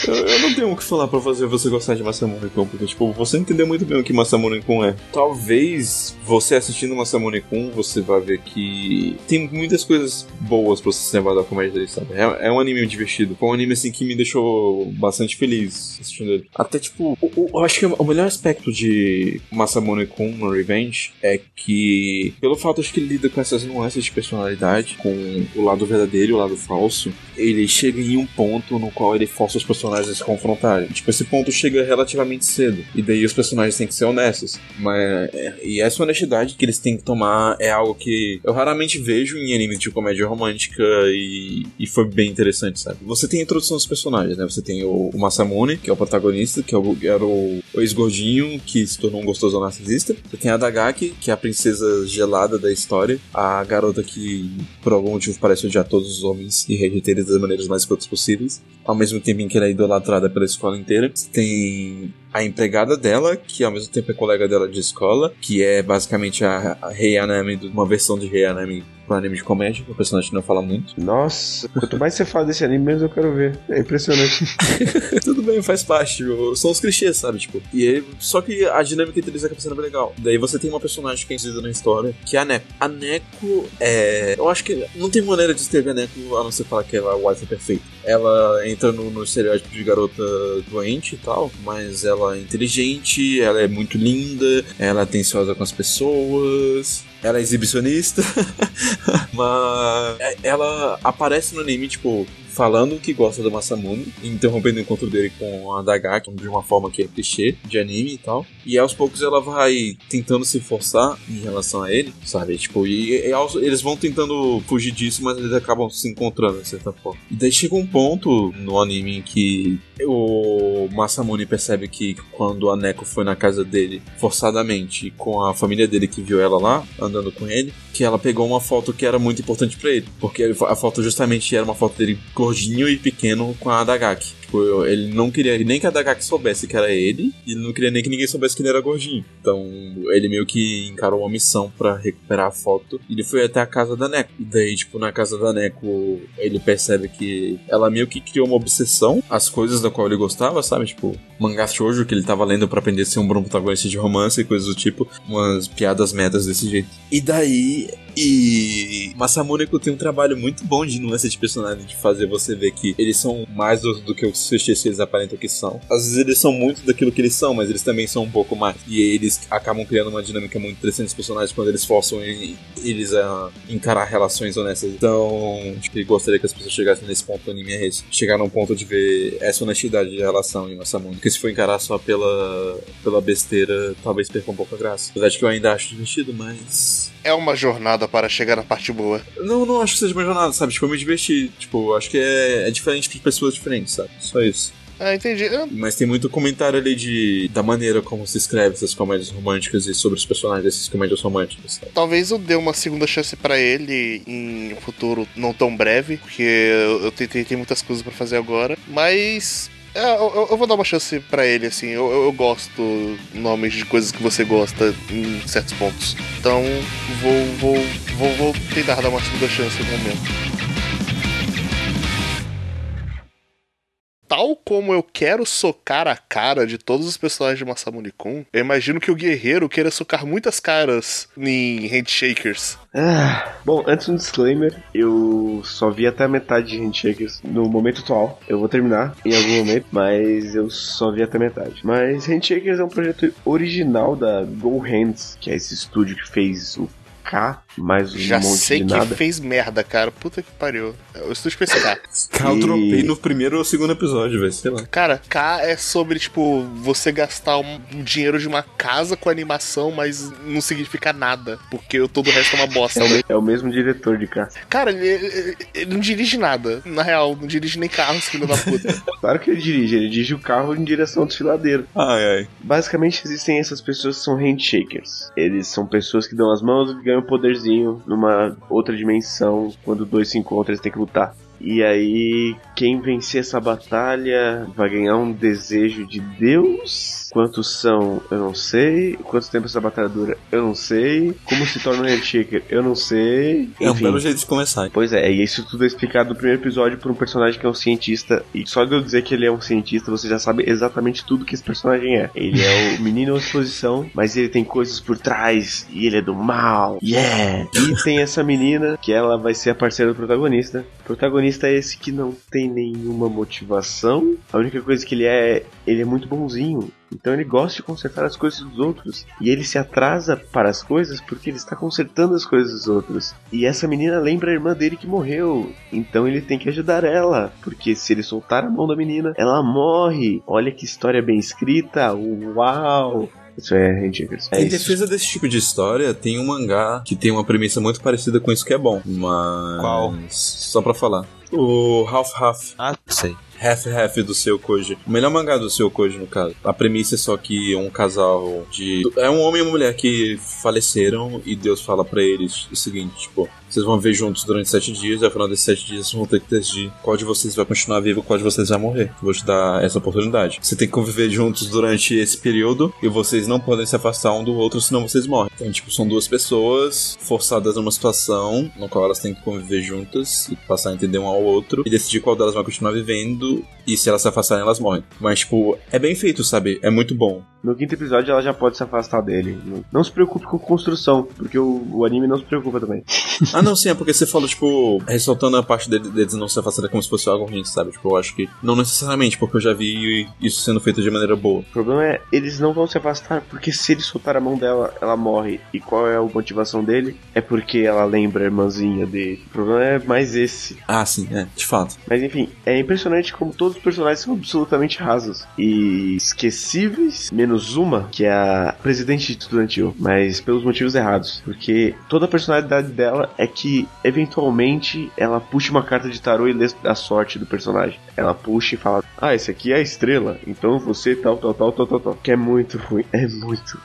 Eu, não tenho o que falar pra fazer você gostar de Masamune Kun, porque, tipo, você entendeu muito bem o que Masamune Kun é. Talvez você assistindo Masamune Kun, você vai ver que tem muitas coisas boas pra você se levar da comédia dele, sabe? É, é um anime divertido. Foi um anime, assim, que me deixou bastante feliz assistindo ele. Até, tipo, eu acho que o melhor aspecto de Masamune Kun no Revenge é que, pelo fato de que ele lida com essas nuances de personalidade, com o lado verdadeiro e o lado falso, ele chega em um ponto no qual ele força os personagens a se confrontarem. Tipo, esse ponto chega relativamente cedo. E daí os personagens têm que ser honestos. Mas, é, e essa honestidade que eles têm que tomar é algo que eu raramente vejo em animes de comédia romântica e, e foi bem interessante, sabe? Você tem a introdução dos personagens, né? Você tem o, o Masamune, que é o protagonista, que é o, era o, o ex-gordinho que se tornou um gostoso narcisista. Você tem a Dagaki, que é a princesa gelada da história, a garota que por algum motivo parece odiar todos os homens e rejeita eles das maneiras mais escrotas possíveis. Ao mesmo tempo em que ela é idolatrada pela escola inteira. Tem a empregada dela, que ao mesmo tempo é colega dela de escola, que é basicamente a, a Rei Anami, uma versão de Rei Anami pro anime de comédia, o personagem não fala muito. Nossa, quanto mais você fala desse anime, menos eu quero ver. É impressionante. *laughs* Tudo bem, faz parte. São os clichês, sabe? Tipo, e aí, só que a dinâmica entre eles acaba sendo bem legal. Daí você tem uma personagem que é incluída na história, que é a Neko. A Neko é. Eu acho que não tem maneira de escrever a Neko a não ser falar que ela é a wife perfeita. Ela entra no, no estereótipo de garota doente e tal, mas ela é inteligente, ela é muito linda, ela é atenciosa com as pessoas. Ela é exibicionista, *laughs* mas ela aparece no anime, tipo, falando que gosta do Masamune, interrompendo o encontro dele com a Dagaki de uma forma que é clichê de anime e tal. E aos poucos ela vai tentando se forçar em relação a ele, sabe? Tipo, e, e aos- eles vão tentando fugir disso, mas eles acabam se encontrando de certa forma. E daí chega um ponto no anime que o Masamune percebe que quando a Neko foi na casa dele forçadamente com a família dele que viu ela lá andando com ele, que ela pegou uma foto que era muito importante pra ele, porque a foto justamente era uma foto dele gordinho e pequeno com a Dagaki. Tipo, eu- ele não queria nem que a Dagaki soubesse que era ele, e ele não queria nem que ninguém soubesse que ele era gordinho. Então, ele meio que encarou uma missão pra recuperar a foto, e ele foi até a casa da Neko. E daí, tipo, na casa da Neko, ele percebe que ela meio que criou uma obsessão às coisas da qual ele gostava, sabe? Tipo, mangá shoujo que ele tava lendo pra aprender a ser um bom protagonista de romance e coisas do tipo, umas piadas metas desse jeito. E daí, e Masamune tem um trabalho muito bom de nuance de personagem, de fazer você ver que eles são mais do, do que os clichês que eles aparentam que são. Às vezes eles são muito daquilo que eles são, mas eles também são um pouco mais. E eles acabam criando uma dinâmica muito interessante dos personagens quando eles forçam ele- eles a encarar relações honestas. Então, acho que gostaria que as pessoas chegassem nesse ponto do anime, é esse. chegar num ponto de ver essa honestidade de relação em Masamune. Porque se for encarar só pela, pela besteira, talvez perca um pouco a graça. Apesar de que eu ainda acho divertido, mas É uma jornada para chegar na parte boa. não, não acho que seja uma jornada, sabe? Tipo, eu me diverti. Tipo, acho que é, é diferente de pessoas diferentes, sabe? Só isso. Ah, entendi. Eu- Mas tem muito comentário ali de da maneira como se escreve essas comédias românticas e sobre os personagens dessas comédias românticas, sabe? Talvez eu dê uma segunda chance pra ele em um futuro não tão breve, porque eu, eu tentei tem muitas coisas pra fazer agora, mas é, eu, eu- vou dar uma chance pra ele, assim. Eu, eu- eu gosto nomes de coisas que você gosta em certos pontos. Então vou, vou, vou, vou tentar dar uma segunda chance no momento. Tal como eu quero socar a cara de todos os personagens de Masamune Kun, eu imagino que o guerreiro queira socar muitas caras em Handshakers. Ah, bom, antes um disclaimer, eu só vi até a metade de Handshakers no momento atual. Eu vou terminar em algum momento, *laughs* mas eu só vi até a metade. Mas Handshakers é um projeto original da Go Hands, que é esse estúdio que fez o K, mais um Já monte sei de que nada. fez merda, cara. Puta que pariu. O estúdio fez K. Cara, *laughs* eu E- dropei no primeiro ou segundo episódio, velho, sei lá. Cara, K é sobre, tipo, você gastar um, um dinheiro de uma casa com animação, mas não significa nada. Porque todo o resto é uma bosta. É o, me- é o mesmo diretor de K. Cara, ele, ele- ele não dirige nada. Na real, não dirige nem carros, filho da puta. *laughs* Claro que ele dirige, ele dirige o carro em direção ao desfiladeiro. Ai, ai. Basicamente existem essas pessoas que são handshakers. Eles são pessoas que dão as mãos e ganham um numa outra dimensão. Quando dois se encontram, eles têm que lutar. E aí, quem vencer essa batalha vai ganhar um desejo de Deus. Quantos são, eu não sei. Quanto tempo essa batalha dura, eu não sei. Como se torna um Handshaker, eu não sei. É um Enfim. belo jeito de começar. Pois é, e isso tudo é explicado no primeiro episódio por um personagem que é um cientista. E só de eu dizer que ele é um cientista, você já sabe exatamente tudo que esse personagem é. Ele é o *laughs* menino à exposição, mas ele tem coisas por trás e ele é do mal. Yeah! E tem essa menina que ela vai ser a parceira do protagonista. O protagonista é esse que não tem nenhuma motivação. A única coisa que ele é, ele é muito bonzinho. Então ele gosta de consertar as coisas dos outros. E ele se atrasa para as coisas porque ele está consertando as coisas dos outros. E essa menina lembra a irmã dele que morreu. Então ele tem que ajudar ela. Porque se ele soltar a mão da menina, ela morre. Olha que história bem escrita. Uau! Isso é Handshakers. É em isso. defesa desse tipo de história, tem um mangá que tem uma premissa muito parecida com isso que é bom. Mas. Qual? Só pra falar. O Half Half. Ah, sei. Half Half do seu Koji. O melhor mangá do seu Koji, no caso. A premissa é só que um casal de. É um homem e uma mulher que faleceram e Deus fala pra eles o seguinte: tipo, vocês vão viver juntos durante sete dias e ao final desses sete dias vocês vão ter que decidir qual de vocês vai continuar vivo e qual de vocês vai morrer. Vou te dar essa oportunidade. Você tem que conviver juntos durante esse período e vocês não podem se afastar um do outro, senão vocês morrem. Então, tipo, são duas pessoas forçadas numa situação no qual elas têm que conviver juntas e passar a entender um ao outro e decidir qual delas vai continuar vivendo e se elas se afastarem, elas morrem. Mas, tipo, é bem feito, sabe? É muito bom. No quinto episódio ela já pode se afastar dele. Não- Não se preocupe com construção, porque o, o anime não se preocupa também. *laughs* Ah, não, sim, é porque você falou, tipo, ressaltando a parte dele- deles não se afastarem como se fosse algo ruim, sabe? Tipo, eu acho que não necessariamente, porque eu já vi isso sendo feito de maneira boa. O problema é, eles não vão se afastar, porque se ele soltar a mão dela, ela morre. E qual é a motivação dele? É porque ela lembra a irmãzinha dele. O problema é mais esse. Ah, sim, é, de fato. Mas enfim, é impressionante como todos os personagens são absolutamente rasos e esquecíveis, menos uma, que é a presidente estudantil, mas pelos motivos errados. Porque toda a personalidade dela é que, eventualmente, ela puxa uma carta de tarô e lê a sorte do personagem. Ela puxa e fala: Ah, esse aqui é a estrela, então você tal, tal, tal, tal, tal, tal. Que é muito ruim, é muito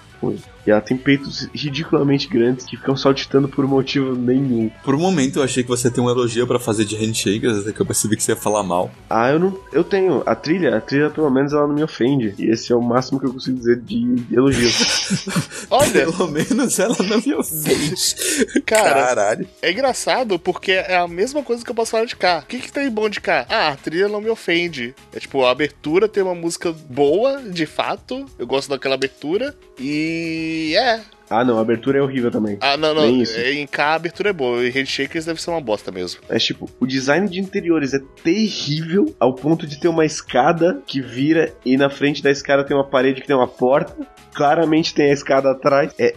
E ela tem peitos ridiculamente grandes que ficam saltitando por motivo nenhum. Por um momento eu achei que você tem um elogio pra fazer de handshakers, até que eu percebi que você ia falar mal. Ah, eu não. Eu tenho. A trilha, a trilha pelo menos ela não me ofende. E esse é o máximo que eu consigo dizer de elogio. *laughs* Olha, Pelo menos ela não me ofende. *laughs* cara, Caralho. é engraçado porque é a mesma coisa que eu posso falar de cá. O que, que tem bom de cá? Ah, a trilha não me ofende. É tipo, a abertura tem uma música boa, de fato. Eu gosto daquela abertura. E é. ah, não, a abertura é horrível também. Ah, não, não. Nem isso. Em cá a abertura é boa. E Handshakers deve ser uma bosta mesmo. É tipo, o design de interiores é terrível ao ponto de ter uma escada que vira e na frente da escada tem uma parede que tem uma porta. Claramente tem a escada atrás. É,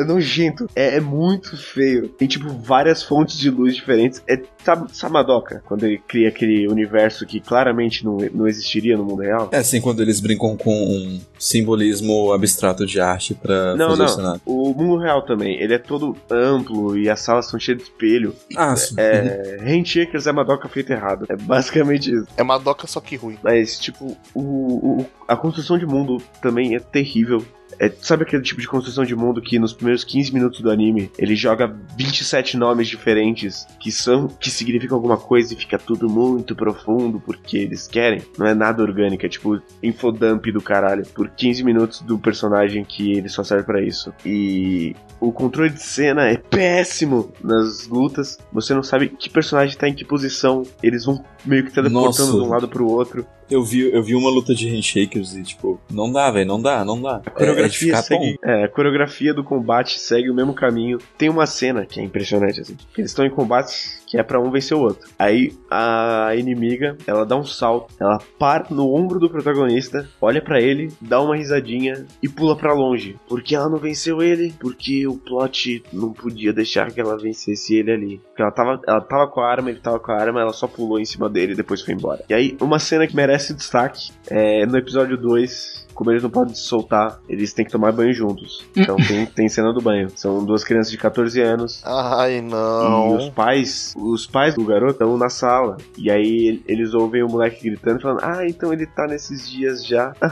é nojento. É, é muito feio. Tem tipo várias fontes de luz diferentes. É sabe, Samadoka, quando ele cria aquele universo que claramente não, não existiria no mundo real. É assim quando eles brincam com um simbolismo abstrato de arte pra Não, fazer o não. cenário. O mundo real também. Ele é todo amplo e as salas são cheias de espelho. Ah, sim. É, Handshakers é Madoka feito errado. É basicamente isso. É Madoka só que ruim. Mas, tipo, o, o- a construção de mundo também é terrível. É, sabe aquele tipo de construção de mundo que nos primeiros 15 minutos do anime ele joga 27 nomes diferentes que são que significam alguma coisa e fica tudo muito profundo porque eles querem? Não é nada orgânico, é tipo infodump do caralho por 15 minutos do personagem que ele só serve pra isso. E o controle de cena é péssimo nas lutas. Você não sabe que personagem tá em que posição. Eles vão meio que teleportando Nossa. de um lado pro outro. Eu vi, eu vi uma luta de handshakers e, tipo, não dá, velho, não dá, não dá. A coreografia, é, é de ficar segue, é, a coreografia do combate segue o mesmo caminho. Tem uma cena que é impressionante, assim. Eles estão em combate que é pra um vencer o outro. Aí a inimiga, ela dá um salto, ela para no ombro do protagonista, olha pra ele, dá uma risadinha e pula pra longe. Porque ela não venceu ele, porque o plot não podia deixar que ela vencesse ele ali. Porque ela tava, ela tava com a arma, ele tava com a arma, ela só pulou em cima dele e depois foi embora. E aí, uma cena que merece destaque é no episódio 2 como eles não podem se soltar, eles têm que tomar banho juntos. Então *laughs* tem, tem cena do banho. São duas crianças de 14 anos. Ai, E não. os pais, os pais do garoto estão na sala. E aí eles ouvem o moleque gritando, falando: Ah, então ele tá nesses dias já. *laughs*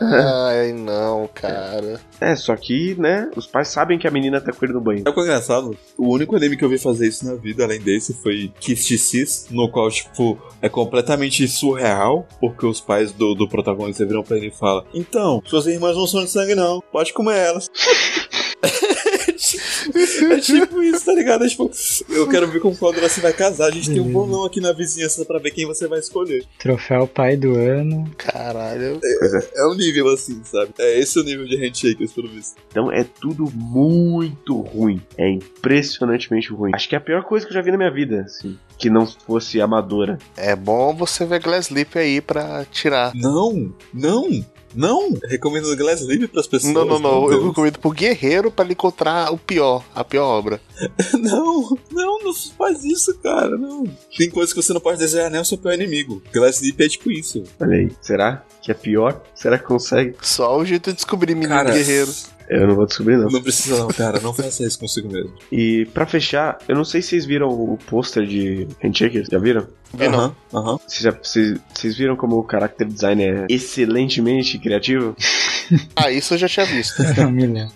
Ai, não, cara. é, só que, né, os pais sabem que a menina tá com ele no banho. Sabe o que é engraçado? O único anime que eu vi fazer isso na vida, além desse, foi Kiss Sis, no qual, tipo, é completamente surreal, porque os pais do, do protagonista viram pra ele falam: Então, suas irmãs não são de sangue, não, pode comer elas. *laughs* É tipo isso, tá ligado? É tipo, eu quero ver com qual você vai casar. A gente tem um bolão aqui na vizinhança pra ver quem você vai escolher. Troféu pai do ano. Caralho. É. É um nível assim, sabe? É esse o nível de handshakers, pelo visto. Então é tudo muito ruim. É impressionantemente ruim. Acho que é a pior coisa que eu já vi na minha vida, assim. Que não fosse amadora. É bom você ver Glass Lip aí pra tirar. Não, não, não. Recomendo Glass Lip pras pessoas. Não, não, não. Eu recomendo pro guerreiro pra ele encontrar o pior, a pior obra. *laughs* Não, não, não faz isso, cara, não. Tem coisas que você não pode desejar nem ao seu pior inimigo. Glass Lip é tipo isso. Olha aí. Será que é pior? Será que consegue? Só o jeito de descobrir menino Cara, guerreiro. Eu não vou descobrir, não. Não precisa não, cara. Não faça isso consigo mesmo. E pra fechar, eu não sei se vocês viram o pôster de Handshakers. Já viram? Vi não. Aham, vocês viram como o character design é excelentemente criativo? *laughs* *laughs* Ah, isso eu já tinha visto. *laughs*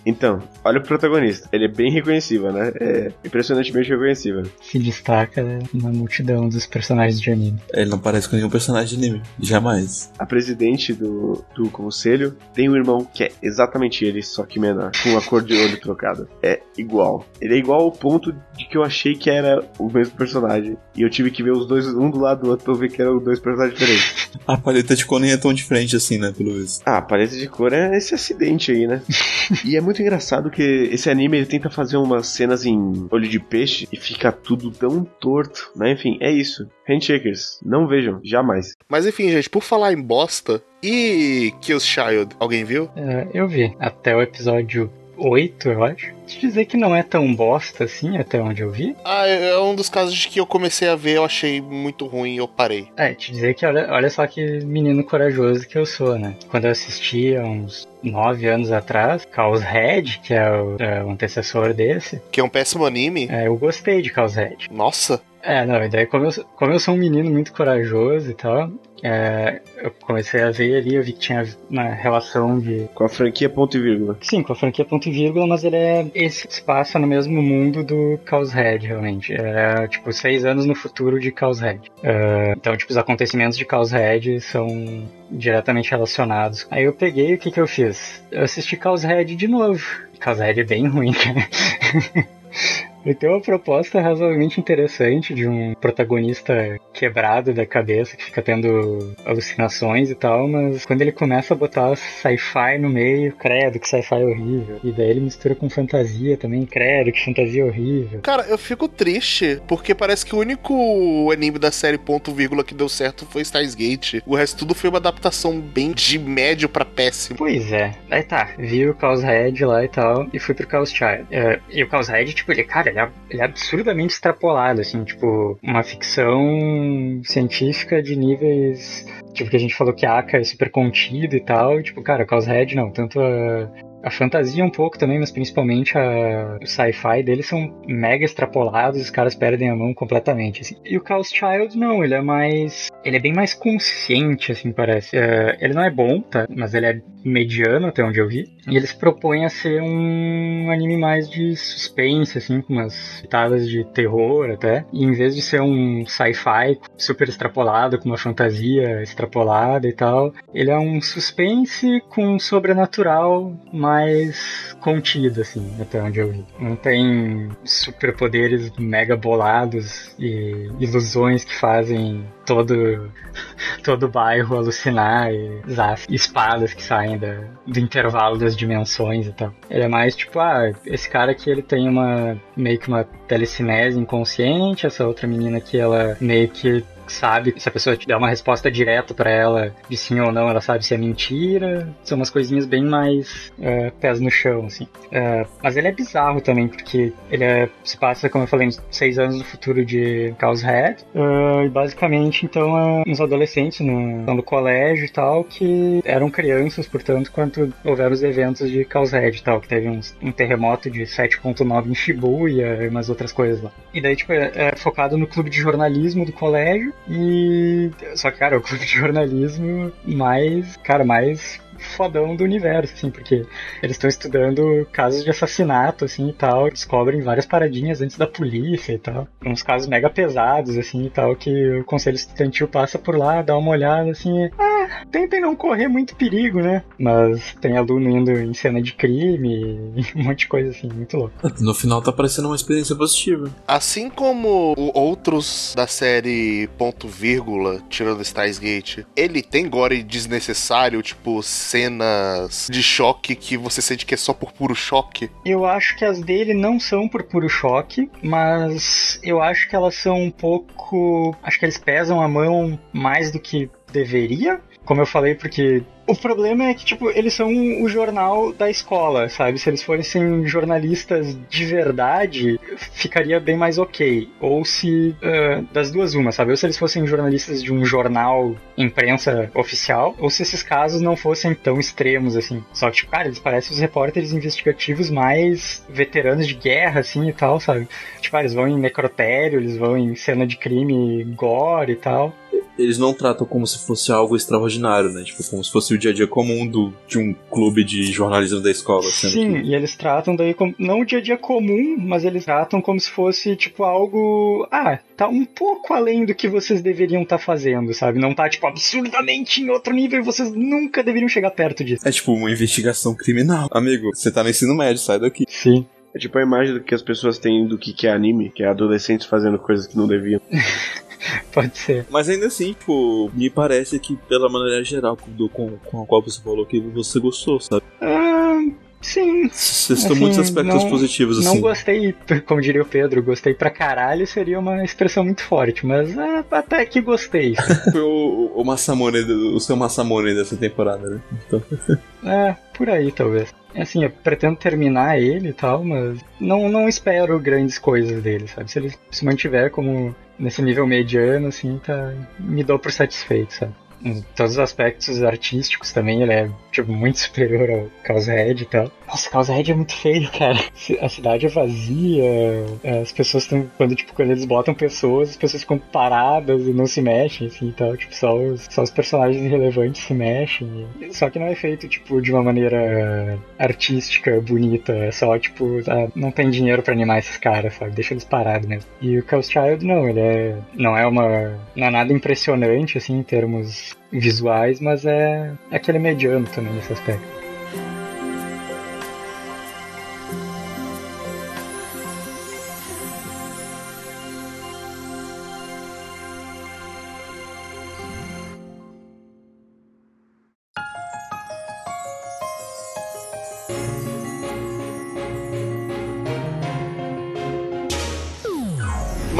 Então, olha o protagonista. Ele é bem reconhecível, né? É impressionantemente reconhecível. Se destaca né, na multidão dos personagens de anime. Ele não parece com nenhum personagem de anime. Jamais. A presidente do, do conselho tem um irmão que é exatamente ele, só que menor, com a cor de olho trocada. É igual. Ele é igual ao ponto de que eu achei que era o mesmo personagem. E eu tive que ver os dois, um do lado do outro, pra eu ver que eram dois personagens diferentes. A paleta de cor nem é tão diferente assim, né, pelo visto. Ah, a paleta de cor é esse acidente aí, né? *laughs* e é muito engraçado que esse anime ele tenta fazer umas cenas em olho de peixe e fica tudo tão torto. Mas enfim, é isso. Handshakers, não vejam, jamais. Mas enfim, gente, por falar em bosta, e Kills Child, alguém viu? É, eu vi até o episódio 8, eu acho. Te dizer que não é tão bosta assim, até onde eu vi. Ah, é um dos casos de que eu comecei a ver, eu achei muito ruim e eu parei. É, te dizer que olha, olha só que menino corajoso que eu sou, né? Quando eu assisti há uns 9 anos atrás, Chaos Head, que é o, é o antecessor desse, Que é um péssimo anime. é, eu gostei de Chaos Head. Nossa, É, não, e daí como eu, como eu sou um menino muito corajoso e tal, é, eu comecei a ver ali, eu vi que tinha uma relação de. Com a franquia ponto e vírgula. Sim, com a franquia ponto e vírgula, mas ele é. Esse se passa no mesmo mundo do Chaos Head, realmente. É tipo seis anos no futuro de Chaos Head. É, então, tipo, os acontecimentos de Chaos Head são diretamente relacionados. Aí eu peguei o que que eu fiz? Eu assisti Head de novo. Chaos Head é bem ruim, cara. *laughs* Ele tem uma proposta razoavelmente interessante de um protagonista quebrado da cabeça que fica tendo alucinações e tal, mas quando ele começa a botar sci-fi no meio, credo que sci-fi é horrível. E daí ele mistura com fantasia também, credo que fantasia horrível. cara, eu fico triste, porque parece que o único anime da série ponto vírgula que deu certo foi Steins Gate. O resto tudo foi uma adaptação bem de médio pra péssimo. Pois é, aí tá, vi o Chaos Head lá e tal, e fui pro Chaos Child. É, e o Chaos Head, tipo, ele, cara, ele é, ele é absurdamente extrapolado, assim, tipo, uma ficção científica de níveis. Tipo, que a gente falou que a Aka é super contida e tal, e, tipo, cara, o Chaos Head não, tanto a. A fantasia um pouco também, mas principalmente a, o sci-fi deles são mega extrapolados, os caras perdem a mão completamente. Assim. E o Chaos Child, não, ele é mais. Ele é bem mais consciente, assim, parece. É, ele não é bom, tá? Mas ele é mediano até onde eu vi. E eles propõem a ser um anime mais de suspense, assim, com umas pitadas de terror até. E em vez de ser um sci-fi super extrapolado, com uma fantasia extrapolada e tal, ele é um suspense com um sobrenatural mais contido, assim, até onde eu vi. Não tem superpoderes mega bolados e ilusões que fazem todo *laughs* todo bairro alucinar e espadas que saem da, do intervalo das dimensões e tal. Ele é mais tipo, ah, esse cara aqui ele tem uma meio que uma telecinese inconsciente, essa outra menina aqui ela meio que sabe se a pessoa te der uma resposta direta para ela de sim ou não, ela sabe se é mentira. São umas coisinhas bem mais uh, pés no chão, assim. Uh, mas ele é bizarro também, porque ele é, se passa, como eu falei, seis anos no futuro de Chaos Head. Uh, e basicamente, então, é uns adolescentes no, no colégio e tal, que eram crianças, portanto, quando houveram os eventos de Chaos Head e tal, que teve uns, um terremoto de 7.9 em Shibuya e umas outras coisas lá. E daí, tipo, é, é focado no clube de jornalismo do colégio e... Só cara, o clube de jornalismo mais, cara, mais fodão do universo, assim, porque eles estão estudando casos de assassinato, assim, e tal, descobrem várias paradinhas antes da polícia e tal, uns casos mega pesados, assim, e tal, que o conselho estudantil passa por lá, dá uma olhada, assim, ah, tentem não correr muito perigo, né? Mas tem aluno indo em cena de crime e *laughs* um monte de coisa, assim, muito louco. No final tá parecendo uma experiência positiva. Assim como outros da série ponto vírgula, tirando Stars Gate, ele tem gore desnecessário, tipo, cenas de choque que você sente que é só por puro choque? Eu acho que as dele não são por puro choque, mas eu acho que elas são um pouco. Acho que eles pesam a mão mais do que deveria. Como eu falei, porque o problema é que, tipo, eles são o jornal da escola, sabe? Se eles fossem jornalistas de verdade, ficaria bem mais ok. Ou se. Uh, das duas, uma, sabe? Ou se eles fossem jornalistas de um jornal imprensa oficial, ou se esses casos não fossem tão extremos, assim. Só que, tipo, cara, eles parecem os repórteres investigativos mais veteranos de guerra, assim e tal, sabe? Tipo, ah, eles vão em necrotério, eles vão em cena de crime gore e tal eles não tratam como se fosse algo extraordinário, né? Tipo, como se fosse o dia a dia comum do, de um clube de jornalismo da escola. Sim, que... e eles tratam daí como, não o dia a dia comum, mas eles tratam como se fosse, tipo, algo. Ah, tá um pouco além do que vocês deveriam estar tá fazendo, sabe? Não tá, tipo, absurdamente em outro nível e vocês nunca deveriam chegar perto disso. É tipo uma investigação criminal. Amigo, você tá no ensino médio, sai daqui. Sim. É tipo a imagem do que as pessoas têm do que é anime, que é adolescentes fazendo coisas que não deviam. *laughs* *laughs* Pode ser. Mas ainda assim, tipo, me parece que pela maneira geral com, com, com a qual você falou que você gostou, sabe? Ah, sim. Vocês assim, muitos aspectos não, positivos, assim. Não gostei, como diria o Pedro, gostei pra caralho seria uma expressão muito forte, mas é, até que gostei. *laughs* Foi o, o Massamone, o seu Massamone dessa temporada, né? Então. *laughs* É, por aí talvez. Assim, eu pretendo terminar ele e tal, mas não, não espero grandes coisas dele, sabe? Se ele se mantiver como nesse nível mediano, assim, tá, me dou por satisfeito, sabe? Em todos os aspectos artísticos também, ele é, tipo, muito superior ao Chaos Red e tal. Nossa, Chaos Red é muito feio, cara. A cidade é vazia, as pessoas estão, quando, tipo, quando eles botam pessoas, as pessoas ficam paradas e não se mexem, assim, e tal. Tipo, só os, só os personagens irrelevantes se mexem. Só que não é feito, tipo, de uma maneira artística, bonita. É só, tipo, ah, não tem dinheiro para animar esses caras, sabe? Deixa eles parados mesmo. E o Chaos Child, não, ele é, não é uma, não é nada impressionante, assim, em termos visuais, mas é, é aquele mediano também nesse aspecto.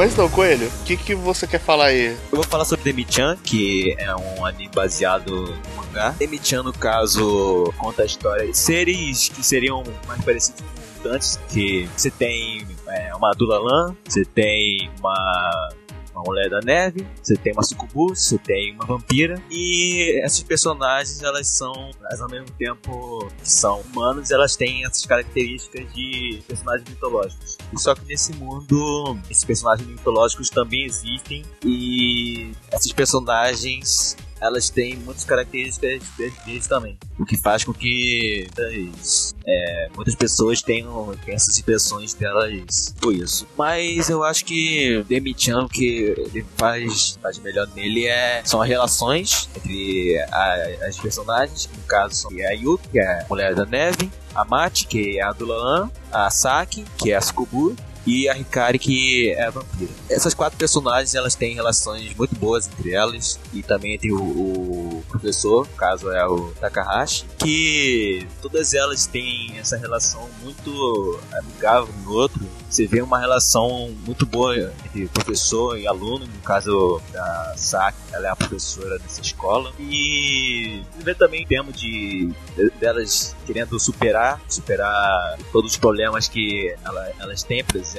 Mas não, Coelho, o que, que você quer falar aí? Eu vou falar sobre Demi-chan, que é um anime baseado no mangá. Demi-chan, no caso, conta a história de seres que seriam mais parecidos com mutantes, que você tem é, uma Dulalan, você tem uma uma mulher da neve, você tem uma sucubu, você tem uma vampira e essas personagens elas são, elas ao mesmo tempo que são humanos, elas têm essas características de personagens mitológicos. E só que nesse mundo, esses personagens mitológicos também existem e esses personagens elas têm muitas características deles também. O que faz com que muitas, é, muitas pessoas tenham, essas impressões delas por isso. Mas eu acho que Demi-chan, o que ele faz, faz melhor nele é, são as relações entre a, as personagens, no caso são a Yuki, que é a Mulher da Neve, a Mati, que é a Dulan, a Saki, que é a Sukubu, e a Hikari que é a vampira. Essas quatro personagens elas têm relações muito boas entre elas e também entre o, o professor, no caso é o Takahashi, que todas elas têm essa relação muito amigável no outro, você vê uma relação muito boa entre professor e aluno, no caso da Saki, ela é a professora dessa escola. E vê também de, de delas querendo superar, superar todos os problemas que ela, elas têm, por exemplo,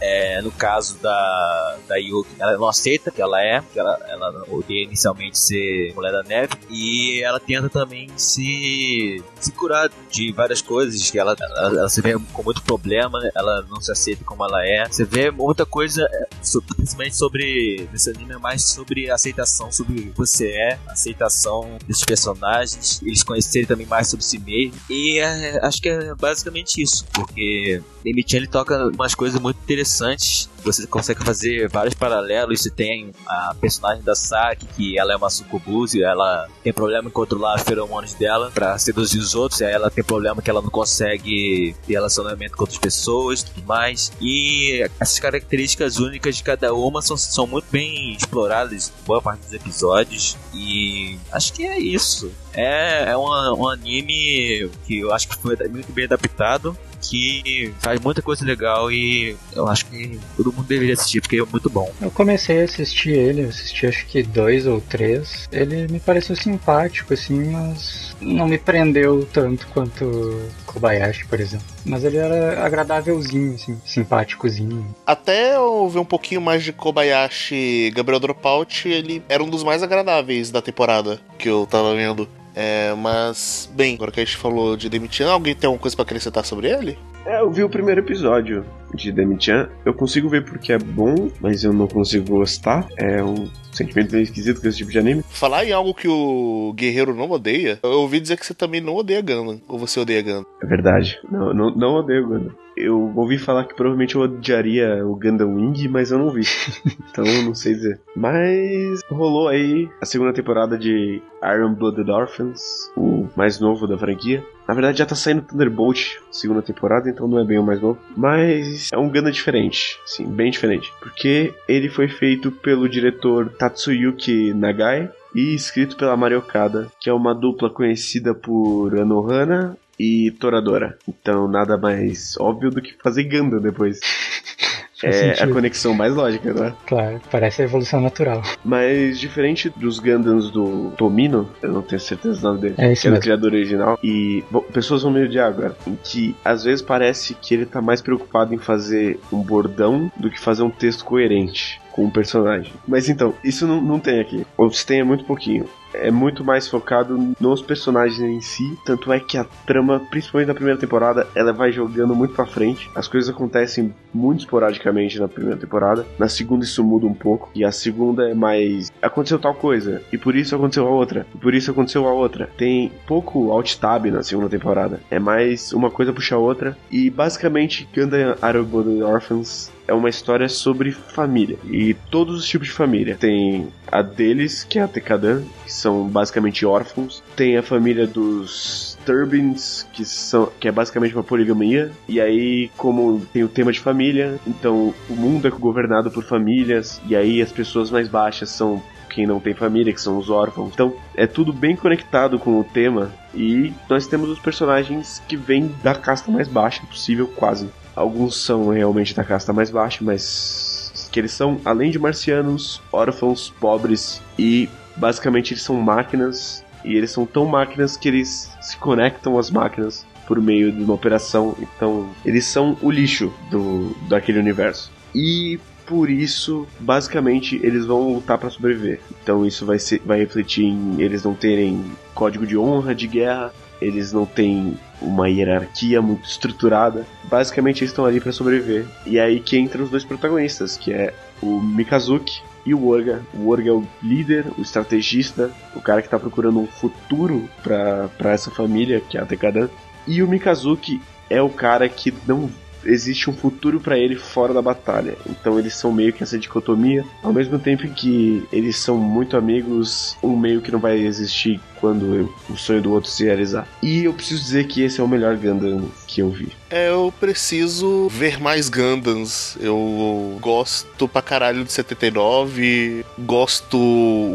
é, no caso da, da Yuki, ela não aceita que ela é, que ela, ela odeia inicialmente ser mulher da neve, e ela tenta também se, se curar de várias coisas, que ela, ela, ela se vê com muito problema, ela não se aceita como ela é. Você vê muita coisa, é, principalmente sobre, nesse anime, é mais sobre aceitação, sobre o que você é, aceitação desses personagens, eles conhecerem também mais sobre si mesmo, e é, acho que é basicamente isso, porque Demi-chan ele toca umas coisas muito interessantes. Você consegue fazer vários paralelos. Você tem a personagem da Saki, que ela é uma sucubus e ela tem problema em controlar as feromonas dela para seduzir os outros. E aí ela tem problema que ela não consegue ter relacionamento com outras pessoas e tudo mais. E essas características únicas de cada uma são, são muito bem exploradas em boa parte dos episódios. E acho que é isso. É, é um, um anime que eu acho que foi muito bem adaptado que faz muita coisa legal e eu acho que todo mundo deveria assistir porque é muito bom. Eu comecei a assistir ele, assisti acho que dois ou três. Ele me pareceu simpático, assim, mas não me prendeu tanto quanto Kobayashi, por exemplo. Mas ele era agradávelzinho, assim, simpáticozinho. Até eu ver um pouquinho mais de Kobayashi Gabriel Dropout, ele era um dos mais agradáveis da temporada que eu tava vendo. É, mas, bem, agora que a gente falou de Demitian, alguém tem alguma coisa para acrescentar sobre ele? É, eu vi o primeiro episódio de Demi-chan. Eu consigo ver porque é bom, mas eu não consigo gostar. É um sentimento meio esquisito com esse tipo de anime. Falar em algo que o guerreiro não odeia, eu ouvi dizer que você também não odeia Gundam. Ou você odeia Gundam? É verdade. Não, não, não odeio Gundam. Eu ouvi falar que provavelmente eu odiaria o Gundam Wing, mas eu não vi. *laughs* então eu não sei dizer. Mas rolou aí a segunda temporada de Iron Blooded Orphans, o mais novo da franquia. Na verdade já tá saindo Thunderbolt, segunda temporada, então não é bem o mais novo. Mas é um Gundam diferente, sim, bem diferente. Porque ele foi feito pelo diretor Tatsuyuki Nagai e escrito pela Mari Okada, que é uma dupla conhecida por Anohana e Toradora. Então nada mais óbvio do que fazer Gundam depois. *laughs* é a conexão mais lógica, né? Claro, parece a evolução natural. Mas diferente dos Gundams do Tomino, eu não tenho certeza do nome dele, é que é o criador original, e bom, pessoas vão me odiar agora, em que às vezes parece que ele tá mais preocupado em fazer um bordão do que fazer um texto coerente com o personagem. Mas então, isso não, não tem aqui. Ou se tem é muito pouquinho é muito mais focado nos personagens em si, tanto é que a trama, principalmente na primeira temporada, ela vai jogando muito pra frente. As coisas acontecem muito esporadicamente na primeira temporada. Na segunda isso muda um pouco, e a segunda é mais aconteceu tal coisa, e por isso aconteceu a outra, e por isso aconteceu a outra. Tem pouco alt tab na segunda temporada. É mais uma coisa puxa a outra e basicamente Gundam Arrow Orphans é uma história sobre família e todos os tipos de família. Tem a deles, que é a Tekadan, que são basicamente órfãos. Tem a família dos Turbines, que, são, que é basicamente uma poligamia. E aí, como tem o tema de família, então o mundo é governado por famílias. E aí as pessoas mais baixas são quem não tem família, que são os órfãos. Então é tudo bem conectado com o tema. E nós temos os personagens que vêm da casta mais baixa possível, quase. Alguns são realmente da casta mais baixa, mas que eles são, além de marcianos, órfãos, pobres e basicamente eles são máquinas e eles são tão máquinas que eles se conectam às máquinas por meio de uma operação. Então, eles são o lixo do daquele universo. E por isso, basicamente, eles vão lutar para sobreviver. Então, isso vai ser, vai refletir em eles não terem código de honra de guerra, eles não têm uma hierarquia muito estruturada. Basicamente, eles estão ali para sobreviver. E é aí que entram os dois protagonistas, que é o Mikazuki e o Orga. O Orga é o líder, o estrategista, o cara que tá procurando um futuro para essa família, que é a Tekadan. E o Mikazuki é o cara que não existe um futuro para ele fora da batalha. Então eles são meio que essa dicotomia, ao mesmo tempo que eles são muito amigos, um meio que não vai existir quando o sonho do outro se realizar. E eu preciso dizer que esse é o melhor Gundam que eu vi. É, eu preciso ver mais Gundams. Eu gosto pra caralho de 79. Gosto.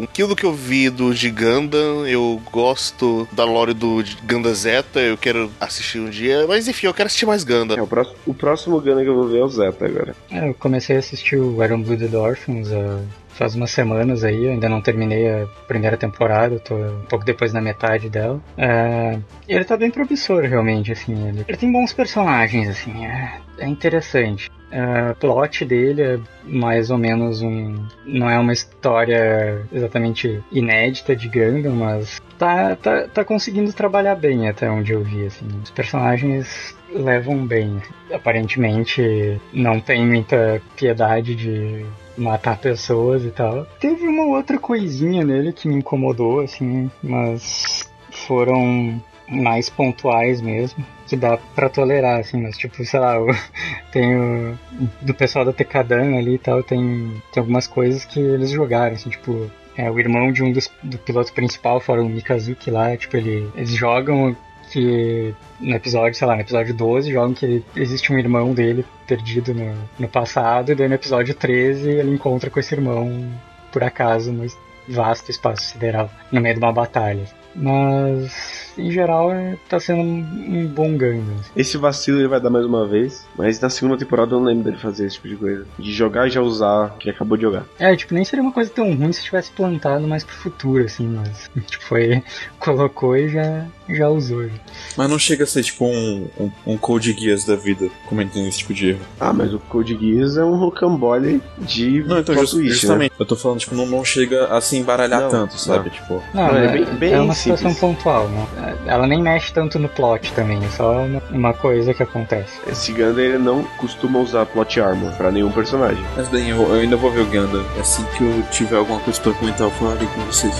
Aquilo que eu vi do de Gundam. Eu gosto da lore do Gundam Zeta. Eu quero assistir um dia. Mas enfim, eu quero assistir mais Gundam. É, o, próximo, o próximo Gundam que eu vou ver é o Zeta agora. É, eu comecei a assistir o Iron Blooded Orphans uh, faz umas semanas aí, ainda não terminei a primeira temporada, tô um pouco depois na metade dela. É, ele tá bem promissor, realmente, assim, ele, ele tem bons personagens, assim, é, é interessante. É, o plot dele é mais ou menos um. Não é uma história exatamente inédita de Gundam, mas tá, tá, tá conseguindo trabalhar bem até onde eu vi. Assim. Os personagens levam bem. Aparentemente não tem muita piedade de matar pessoas e tal. Teve uma outra coisinha nele que me incomodou, assim, mas foram mais pontuais mesmo, que dá pra tolerar, assim, mas tipo, sei lá, *laughs* tem o, do pessoal da Tecadan ali e tal, tem, tem algumas coisas que eles jogaram, assim, tipo, é, o irmão de um dos do piloto principal, fora o Mikazuki lá, tipo, ele, eles jogam que no episódio, sei lá, no episódio 12, jogam que existe um irmão dele perdido no, no passado, e daí no episódio 13 ele encontra com esse irmão por acaso no vasto espaço sideral, no meio de uma batalha. Mas em geral, é, tá sendo um, bom Gundam. Esse vacilo ele vai dar mais uma vez, mas na segunda temporada eu não lembro dele fazer esse tipo de coisa. De jogar e já usar que acabou de jogar. É, tipo, nem seria uma coisa tão ruim se tivesse plantado mais pro futuro, assim, mas *laughs* tipo, foi. *laughs* colocou e já, já usou. Já. Mas não chega a ser tipo um, um, um Code Geass da vida cometendo esse tipo de erro. Ah, mas o Code Geass é um rocambole de. Não, então just, justamente. Né? Eu tô falando, tipo, não, não chega a se embaralhar não, tanto, sabe? Não. Tipo. Não, não é, é, bem, bem é uma simples. situação pontual, né? Ela nem mexe tanto no plot também, é só uma coisa que acontece. Esse Ganda ele não costuma usar plot armor para nenhum personagem. Mas bem, eu, eu, ainda vou ver o Ganda. Assim que eu tiver alguma coisa para comentar, eu falarei com vocês.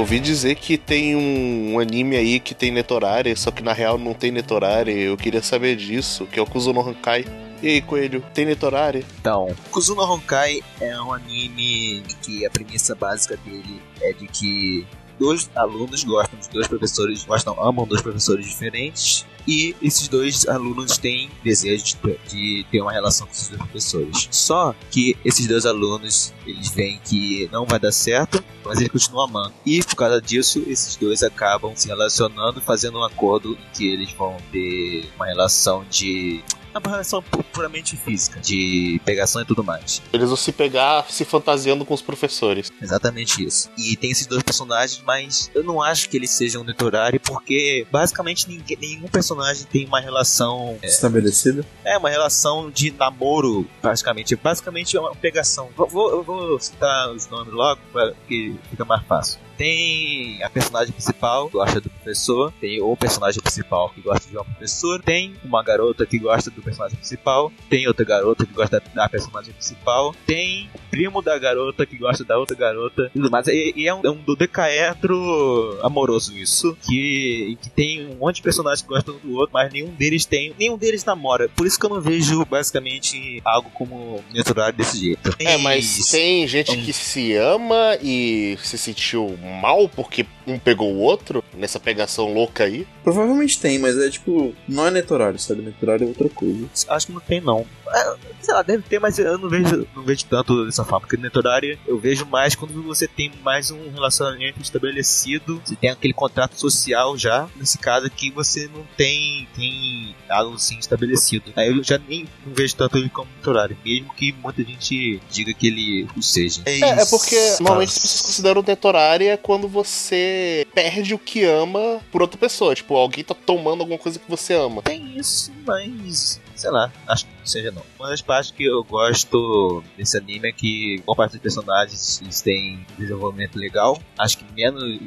Ouvi dizer que tem um anime aí que tem Netorari, só que na real não tem Netorari. Eu queria saber disso, que é o Kuzuno Hankai. E aí, Coelho, tem Netorari? Então, Kuzuno Honkai é um anime que a premissa básica dele é de que dois alunos gostam de dois professores, gostam, amam dois professores diferentes, e esses dois alunos têm desejo de, de, ter uma relação com esses dois professores. Só que esses dois alunos, eles veem que não vai dar certo, mas eles continuam amando. E por causa disso, esses dois acabam se relacionando, fazendo um acordo em que eles vão ter uma relação de é uma relação puramente física, de pegação e tudo mais. Eles vão se pegar se fantasiando com os professores. Exatamente isso. E tem esses dois personagens, mas eu não acho que eles sejam Netorari, porque basicamente ninguém, nenhum personagem tem uma relação é, estabelecida. É, uma relação de namoro, basicamente. Basicamente é uma pegação. Vou, vou, eu vou citar os nomes logo, porque fica mais fácil. Tem a personagem principal que gosta do professor, tem o personagem principal que gosta de uma professora, tem uma garota que gosta do personagem principal, tem outra garota que gosta da personagem principal, tem primo da garota que gosta da outra garota, mais. E, e é um, é um dodecaedro amoroso isso, que, que tem um monte de personagens que gostam do outro, mas nenhum deles tem, nenhum deles namora. Por isso que eu não vejo basicamente algo como natural desse jeito. É, mas tem gente que se ama e se sentiu mal porque um pegou o outro nessa pegação louca aí? Provavelmente tem, mas é tipo, não é netorário, sabe? Netorário é outra coisa. Acho que não tem, não. É, sei lá, deve ter, mas eu não vejo, não vejo tanto dessa forma. Porque netorário eu vejo mais quando você tem mais um relacionamento estabelecido, você tem aquele contrato social já, nesse caso que você não tem, tem algo assim estabelecido. Aí eu já nem não vejo tanto ele como netorário, mesmo que muita gente diga que ele o seja. É, é, é porque normalmente as pessoas consideram netorária quando você perde o que ama por outra pessoa. Tipo, alguém tá tomando alguma coisa que você ama. Tem isso, mas sei lá, acho que seja não. Uma das partes que eu gosto desse anime é que boa parte dos personagens eles têm desenvolvimento legal. Acho que menos.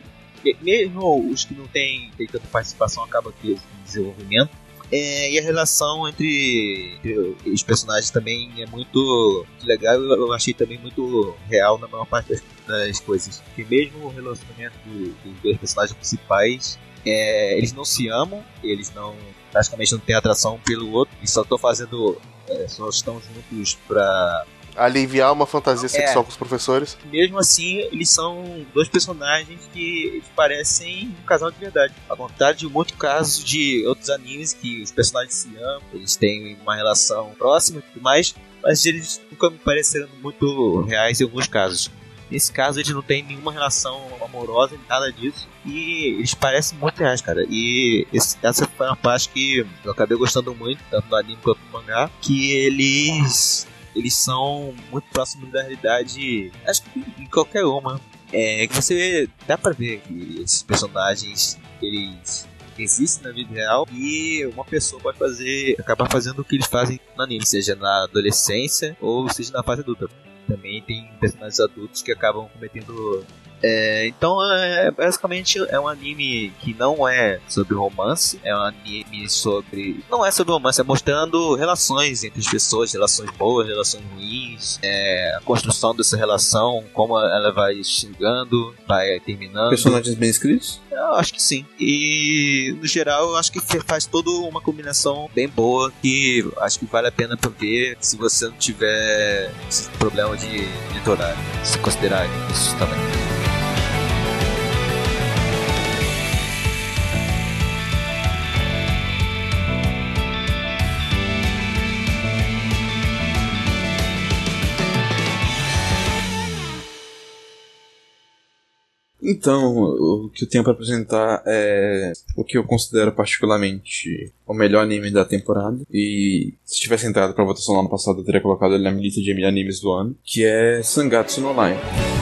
Mesmo os que não têm, têm tanta participação acabam tendo desenvolvimento. É, e a relação entre, entre os personagens também é muito legal. Eu, achei também muito real na maior parte das, coisas. Porque mesmo o relacionamento do- dos dois personagens principais, é, eles não se amam, eles não praticamente não têm atração pelo outro, e só estão fazendo. é, só estão juntos pra Aliviar uma fantasia É. sexual com os professores. mesmo assim, eles são dois personagens que parecem um casal de verdade. Ao contrário de muitos casos de outros animes que os personagens se amam, eles têm uma relação próxima e tudo mais, mas eles nunca me pareceram muito reais em alguns casos. Nesse caso, eles não têm nenhuma relação amorosa, nada disso. E eles parecem muito reais, cara. E esse- essa foi uma parte que eu acabei gostando muito, tanto do anime quanto do mangá. Que eles eles são muito próximos da realidade, acho que em qualquer uma. É que você dá pra ver que esses personagens eles existem na vida real e uma pessoa pode fazer, acabar fazendo o que eles fazem no anime, seja na adolescência ou seja na fase adulta. Também tem personagens adultos que acabam cometendo é, então, é, basicamente, é um anime que não é sobre romance, é um anime sobre. Não é sobre romance, é mostrando relações entre as pessoas, relações boas, relações ruins, é, a construção dessa relação, como ela vai chegando, vai terminando. Personagens bem escritos? Eu acho que sim. E no geral, eu acho que faz toda uma combinação bem boa que acho que vale a pena pra ver se você não tiver esse problema de editorar, se considerar isso também. Então, o que eu tenho pra apresentar é o que eu considero particularmente o melhor anime da temporada. E se tivesse entrado pra votação no ano passado, eu teria colocado ele na minha lista de animes do ano, que é Sangatsu no Line.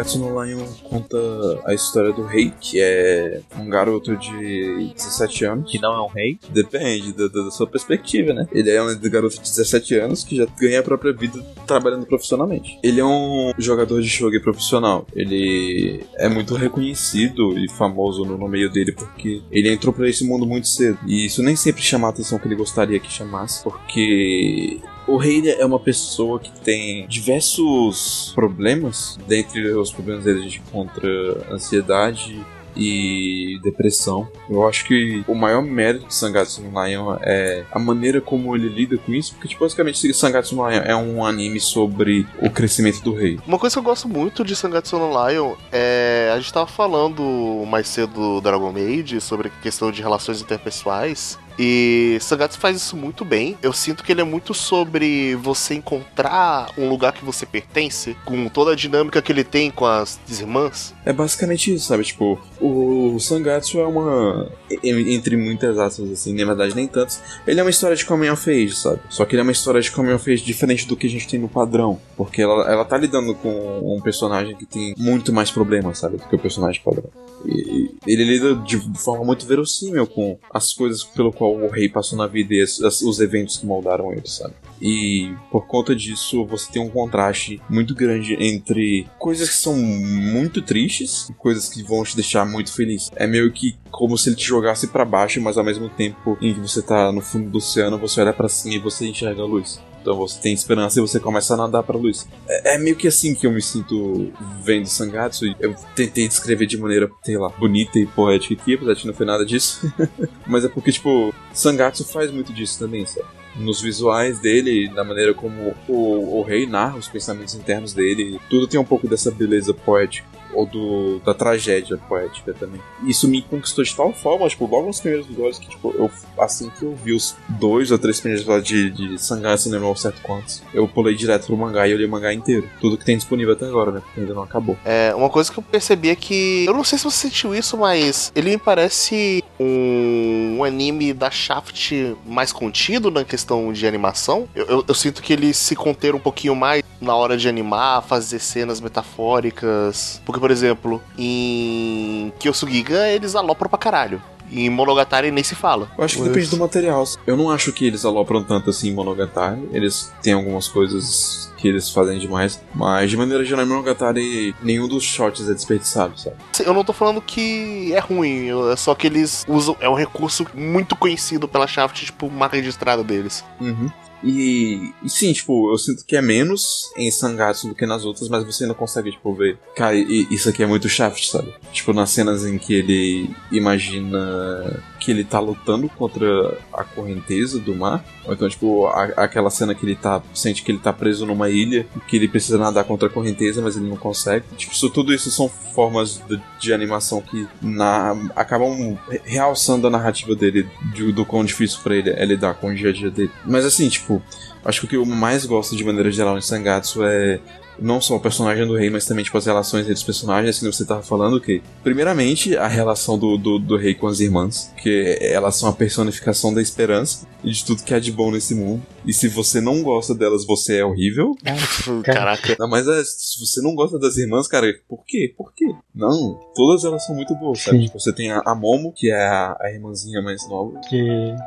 Sangatsu no Lion conta a história do rei, que é um garoto de 17 anos. Que não é um rei. Depende da, da sua perspectiva, né? Ele é um garoto de 17 anos que já ganha a própria vida trabalhando profissionalmente. Ele é um jogador de shogi profissional. Ele é muito reconhecido e famoso no, no meio dele porque ele entrou pra esse mundo muito cedo. E isso nem sempre chama a atenção que ele gostaria que chamasse, porque o rei é uma pessoa que tem diversos problemas. Dentre os problemas dele, a gente encontra ansiedade e depressão. Eu acho que o maior mérito de Sangatsu no Lion é a maneira como ele lida com isso, porque tipo, basicamente Sangatsu no Lion é um anime sobre o crescimento do rei. Uma coisa que eu gosto muito de Sangatsu no Lion é. A gente tava falando mais cedo do Dragon Maid sobre a questão de relações interpessoais. E Sangatsu faz isso muito bem. Eu sinto que ele é muito sobre você encontrar um lugar que você pertence, com toda a dinâmica que ele tem com as irmãs. É basicamente isso, sabe? Tipo, o Sangatsu é uma. en- Entre muitas aspas, assim, na verdade nem tantas. Ele é uma história de coming of age, sabe? Só que ele é uma história de coming of age diferente do que a gente tem no padrão. Porque ela, ela tá lidando com um personagem que tem muito mais problemas, sabe? Do que o personagem padrão. E ele lida de forma muito verossímil com as coisas pelo qual o rei passou na vida e as- as- os eventos que moldaram ele, sabe? E por conta disso, você tem um contraste muito grande entre coisas que são muito tristes e coisas que vão te deixar muito feliz. É meio que como se ele te jogasse pra baixo, mas ao mesmo tempo em que você tá no fundo do oceano, você olha pra cima e você enxerga a luz. Então você tem esperança e você começa a nadar pra luz. É, é meio que assim que eu me sinto vendo Sangatsu. Eu tentei descrever de maneira, sei lá, bonita e poética aqui, apesar de não foi nada disso. *laughs* Mas é porque, tipo, Sangatsu faz muito disso também, sabe? Nos visuais dele, na maneira como o, o rei narra os pensamentos internos dele, tudo tem um pouco dessa beleza poética. Ou do, da tragédia poética também. Isso me conquistou de tal forma, tipo, logo nos primeiros episódios, que, tipo, eu, assim que eu vi os dois ou três primeiros episódios de, de Sangatsu, não lembro ao certo quantos, eu pulei direto pro mangá e eu li o mangá inteiro. Tudo que tem disponível até agora, né? Porque ainda não acabou. É, uma coisa que eu percebi é que. Eu não sei se você sentiu isso, mas ele me parece um, um anime da Shaft mais contido na questão de animação. Eu, eu- eu sinto que ele se conter um pouquinho mais na hora de animar, fazer cenas metafóricas. Porque, por exemplo, em Kyosugiga eles alopram pra caralho. E em Monogatari nem se fala. Eu acho que Mas- depende do material. Eu não acho que eles alopram tanto assim em Monogatari. Eles têm algumas coisas que eles fazem demais. Mas de maneira geral, em Monogatari, nenhum dos shots é desperdiçado, sabe? Eu não tô falando que é ruim, é só que eles usam. É um recurso muito conhecido pela Shaft, tipo, marca registrada deles. Uhum. E, e sim, tipo, eu sinto que é menos em Sangatsu do que nas outras, mas você ainda consegue, tipo, ver. Cara, e- isso aqui é muito Shaft, sabe? Tipo, nas cenas em que ele imagina que ele tá lutando contra a correnteza do mar. Ou então, tipo, a- aquela cena que ele tá. sente que ele tá preso numa ilha, que ele precisa nadar contra a correnteza, mas ele não consegue. Tipo, isso, tudo isso são formas de, de animação que na, acabam re- realçando a narrativa dele, de- do quão difícil pra ele é lidar com o dia a dia dele. Mas assim, tipo, acho que o que eu mais gosto de maneira geral em Sangatsu é não só o personagem do rei, mas também tipo, as relações entre os personagens, assim, você tava falando que, primeiramente, a relação do, do, do rei com as irmãs, que elas são a personificação da esperança e de tudo que há de bom nesse mundo. E se você não gosta delas, você é horrível. *laughs* Caraca. Não, mas é, se você não gosta das irmãs, cara, por quê? Por quê? Não, todas elas são muito boas, sabe? Sim. Tipo, você tem a, a Momo, que é a, a irmãzinha mais nova. Que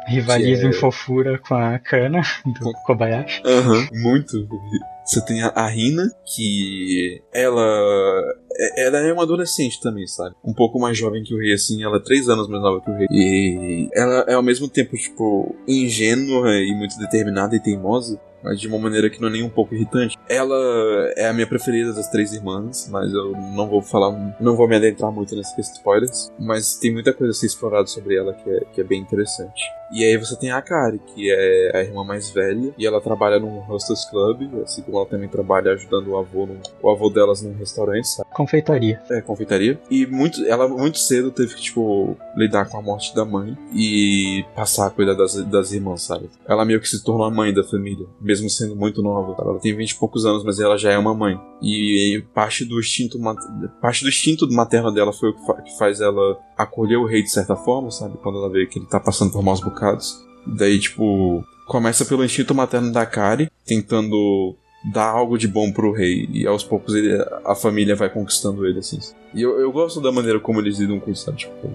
rivaliza Que é- em fofura com a Kana do Kobayashi. Aham, muito. Você tem a, Rina, que ela. é- Ela é uma adolescente também, sabe? Um pouco mais jovem que o rei, assim, ela é três anos mais nova que o rei. E ela é ao mesmo tempo, tipo, ingênua e muito determinada e teimosa. Mas de uma maneira que não é nem um pouco irritante. Ela é a minha preferida das três irmãs, mas eu não vou falar, não vou me adentrar muito nessas spoilers. Mas tem muita coisa a ser explorada sobre ela que é, que é bem interessante. E aí você tem a Akari, que é a irmã mais velha, e ela trabalha num hostess club, assim como ela também trabalha ajudando o avô, num- o avô delas num restaurante, sabe? Confeitaria. É, confeitaria. E muito, ela muito cedo teve que, tipo, lidar com a morte da mãe e passar a cuidar das, das irmãs, sabe? Ela meio que se tornou a mãe da família, mesmo sendo muito nova. sabe? Ela tem 20 e poucos anos, mas ela já é uma mãe. E, parte do instinto parte do instinto materno dela foi o que, fa- que faz ela acolher o rei de certa forma, sabe? Quando ela vê que ele tá passando por maus bocados. Daí, tipo, começa pelo instinto materno da Kari, tentando dar algo de bom pro rei. E aos poucos ele, a família vai conquistando ele, assim. E eu, eu gosto da maneira como eles lidam com isso, sabe? Tipo,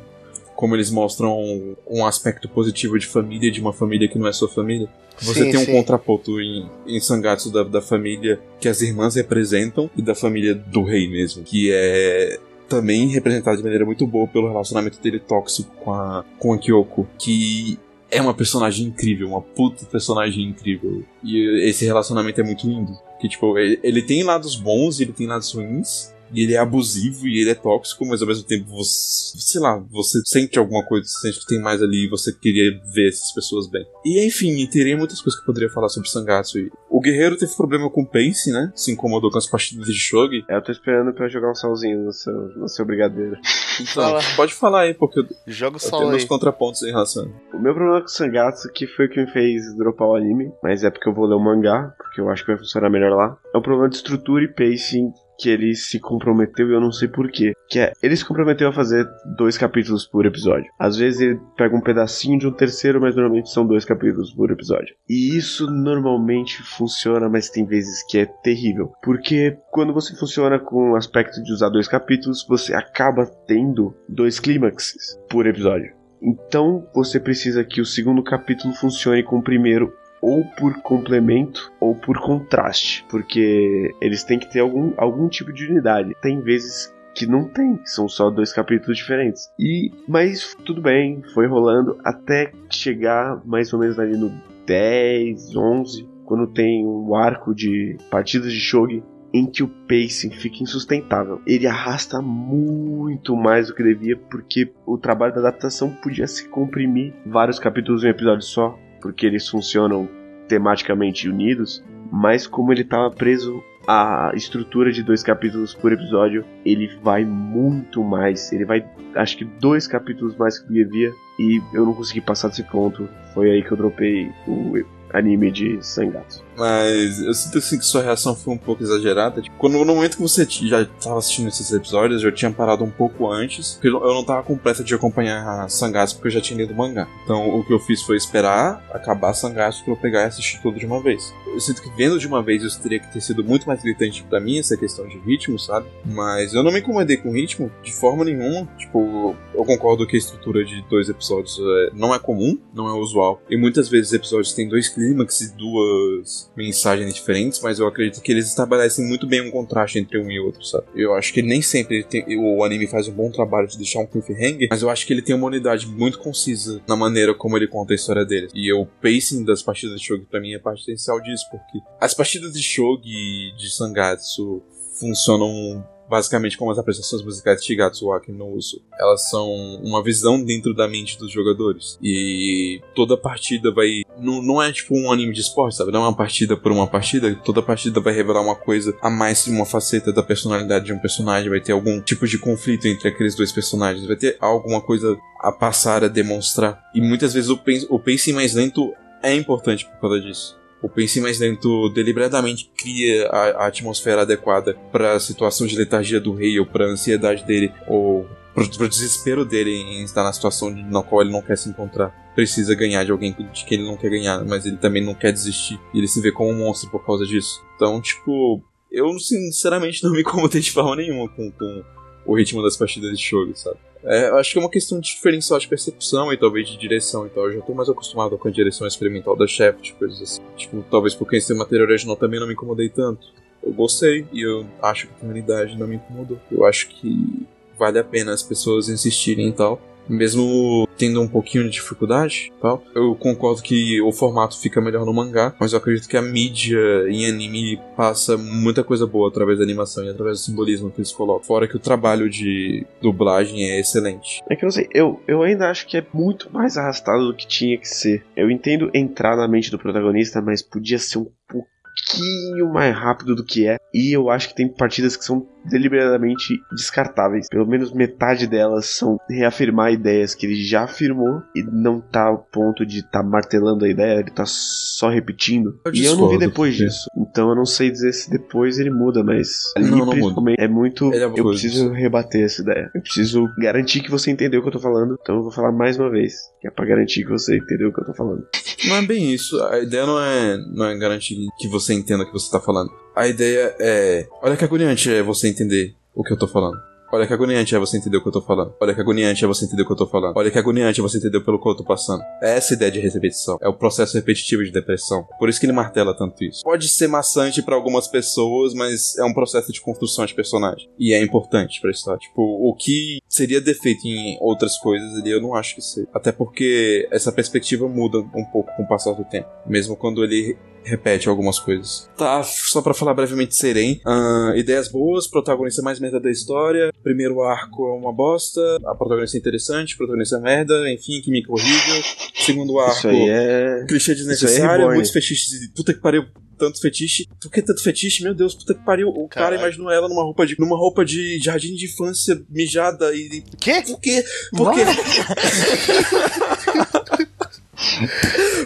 como eles mostram um aspecto positivo de família, de uma família que não é sua família. Você Sim, tem um sim. contraponto em, em Sangatsu da, da família que as irmãs representam e da família do rei mesmo, que é também representado de maneira muito boa pelo relacionamento dele tóxico com a, com a Kyoko, que é uma personagem incrível, uma puta personagem incrível. E esse relacionamento é muito lindo. Que, tipo, ele, tem lados bons e ele tem lados ruins. E ele é abusivo e ele é tóxico, mas ao mesmo tempo você, sei lá, você sente alguma coisa, você sente que tem mais ali e você queria ver essas pessoas bem. E enfim, teria muitas coisas que eu poderia falar sobre Sangatsu. E O guerreiro teve problema com o Pace, né? Se incomodou com as partidas de Shogi. É, Eu tô esperando pra jogar um salzinho no seu, no seu brigadeiro. *laughs* Então, Fala. pode falar aí, porque eu, Joga o eu sol tenho aí. meus contrapontos em relação. O meu problema com o Sangatsu, que foi o que me fez dropar o anime, mas é porque eu vou ler o mangá, porque eu acho que vai funcionar melhor lá, é um problema de estrutura e pacing que ele se comprometeu e eu não sei porquê. Que é, ele se comprometeu a fazer dois capítulos por episódio. Às vezes ele pega um pedacinho de um terceiro, mas normalmente são dois capítulos por episódio. E isso normalmente funciona, mas tem vezes que é terrível. Porque quando você funciona com o aspecto de usar dois capítulos, você acaba tendo dois clímaxes por episódio. Então você precisa que o segundo capítulo funcione com o primeiro ou por complemento ou por contraste, porque eles têm que ter algum, algum tipo de unidade. Tem vezes que não tem, são só dois capítulos diferentes. E mas tudo bem, foi rolando até chegar mais ou menos ali no 10, 11, quando tem um arco de partidas de shogi em que o pacing fica insustentável. Ele arrasta muito mais do que devia, porque o trabalho da adaptação podia se comprimir vários capítulos em um episódio só, porque eles funcionam tematicamente unidos, mas como ele estava preso à estrutura de dois capítulos por episódio, ele vai muito mais. Ele vai, acho que dois capítulos mais que devia, e eu não consegui passar desse ponto. Foi aí que eu dropei o anime de Sangatsu. Mas eu sinto assim que sua reação foi um pouco exagerada. Tipo, quando no momento que você já estava assistindo esses episódios, eu tinha parado um pouco antes, porque eu não tava com pressa de acompanhar Sangatsu porque eu já tinha lido o mangá. Então o que eu fiz foi esperar acabar Sangatsu pra eu pegar e assistir tudo de uma vez. eu sinto que vendo de uma vez isso teria que ter sido muito mais gritante pra mim, essa questão de ritmo, sabe? Mas eu não me incomodei com ritmo de forma nenhuma. Tipo, eu concordo que a estrutura de dois episódios é, não é comum, não é usual. E muitas vezes episódios têm dois clímax e duas mensagens diferentes, mas eu acredito que eles estabelecem muito bem um contraste entre um e outro, sabe? Eu acho que nem sempre tem, o anime faz um bom trabalho de deixar um cliffhanger, mas eu acho que ele tem uma unidade muito concisa na maneira como ele conta a história dele. E o pacing das partidas de Shogi pra mim é parte essencial disso, porque as partidas de Shogi e de Sangatsu funcionam basicamente como as apresentações musicais de Shigatsu Waki no Uso. Elas são uma visão dentro da mente dos jogadores. E toda partida vai. Não, não é tipo um anime de esporte, sabe? Não é uma partida por uma partida. Toda partida vai revelar uma coisa a mais uma faceta da personalidade de um personagem. Vai ter algum tipo de conflito entre aqueles dois personagens. Vai ter alguma coisa a passar, a demonstrar. E muitas vezes o, o pacing mais lento é importante por causa disso. O Pense Mais Lento deliberadamente cria a, a atmosfera adequada para a situação de letargia do rei ou para a ansiedade dele ou para o desespero dele em estar na situação na qual ele não quer se encontrar. Precisa ganhar de alguém de que ele não quer ganhar, mas ele também não quer desistir. E ele se vê como um monstro por causa disso. Então, tipo, eu sinceramente *laughs* não me incomodei de forma nenhuma com, com o ritmo das partidas de jogo, sabe? É, acho que é uma questão de diferencial de percepção e talvez de direção e tal. Eu já tô mais acostumado com a direção experimental da Shaft, conhas assim. Tipo, talvez por conhecer o material original também não me incomodei tanto. Eu gostei e eu acho que a unidade não me incomodou. Eu acho que vale a pena as pessoas insistirem e tal mesmo tendo um pouquinho de dificuldade tal. Eu concordo que o formato fica melhor no mangá, mas eu acredito que a mídia em anime passa muita coisa boa através da animação e através do simbolismo que eles colocam. Fora que o trabalho de dublagem é excelente. É que eu não sei, eu, eu ainda acho que é muito mais arrastado do que tinha que ser. Eu entendo entrar na mente do protagonista, mas podia ser um pouquinho mais rápido do que é. E eu acho que tem partidas que são deliberadamente descartáveis. Pelo menos metade delas são reafirmar ideias que ele já afirmou e não tá ao ponto de tá martelando a ideia, ele tá só repetindo. Eu e eu não vi depois disso. Então eu não sei dizer se depois ele muda, mas ali não, não principalmente muda. é muito. É eu preciso rebater essa ideia. Eu preciso garantir que você entendeu o que eu tô falando. Então eu vou falar mais uma vez. Que é pra garantir que você entendeu o que eu tô falando. Não é bem isso. A ideia não é, não é garantir que você entenda o que você tá falando. A ideia é. Olha que agoniante é você entender o que eu tô falando. Olha que agoniante é você entender o que eu tô falando. Olha que agoniante é você entender o que eu tô falando. Olha que agoniante é você entender pelo que eu tô passando. É essa ideia de repetição. É o processo repetitivo de depressão. Por isso que ele martela tanto isso. Pode ser maçante para algumas pessoas, mas é um processo de construção de personagem. E é importante pra história. Tipo, o que seria defeito em outras coisas ali, eu não acho que seja. Até porque essa perspectiva muda um pouco com o passar do tempo. Mesmo quando ele repete algumas coisas. Tá, só para falar brevemente Serem. Uh, ideias boas, protagonista mais merda da história. Primeiro arco é uma bosta, a protagonista é interessante, protagonista é merda, enfim, química horrível. Segundo arco, é... clichê desnecessário, é muitos fetiches. Puta que pariu, tanto fetiche. Por que tanto fetiche? Meu Deus, puta que pariu. O Caralho. cara imaginou ela numa roupa de numa roupa de jardim de infância mijada e. Quê? Por quê? Por quê? *laughs*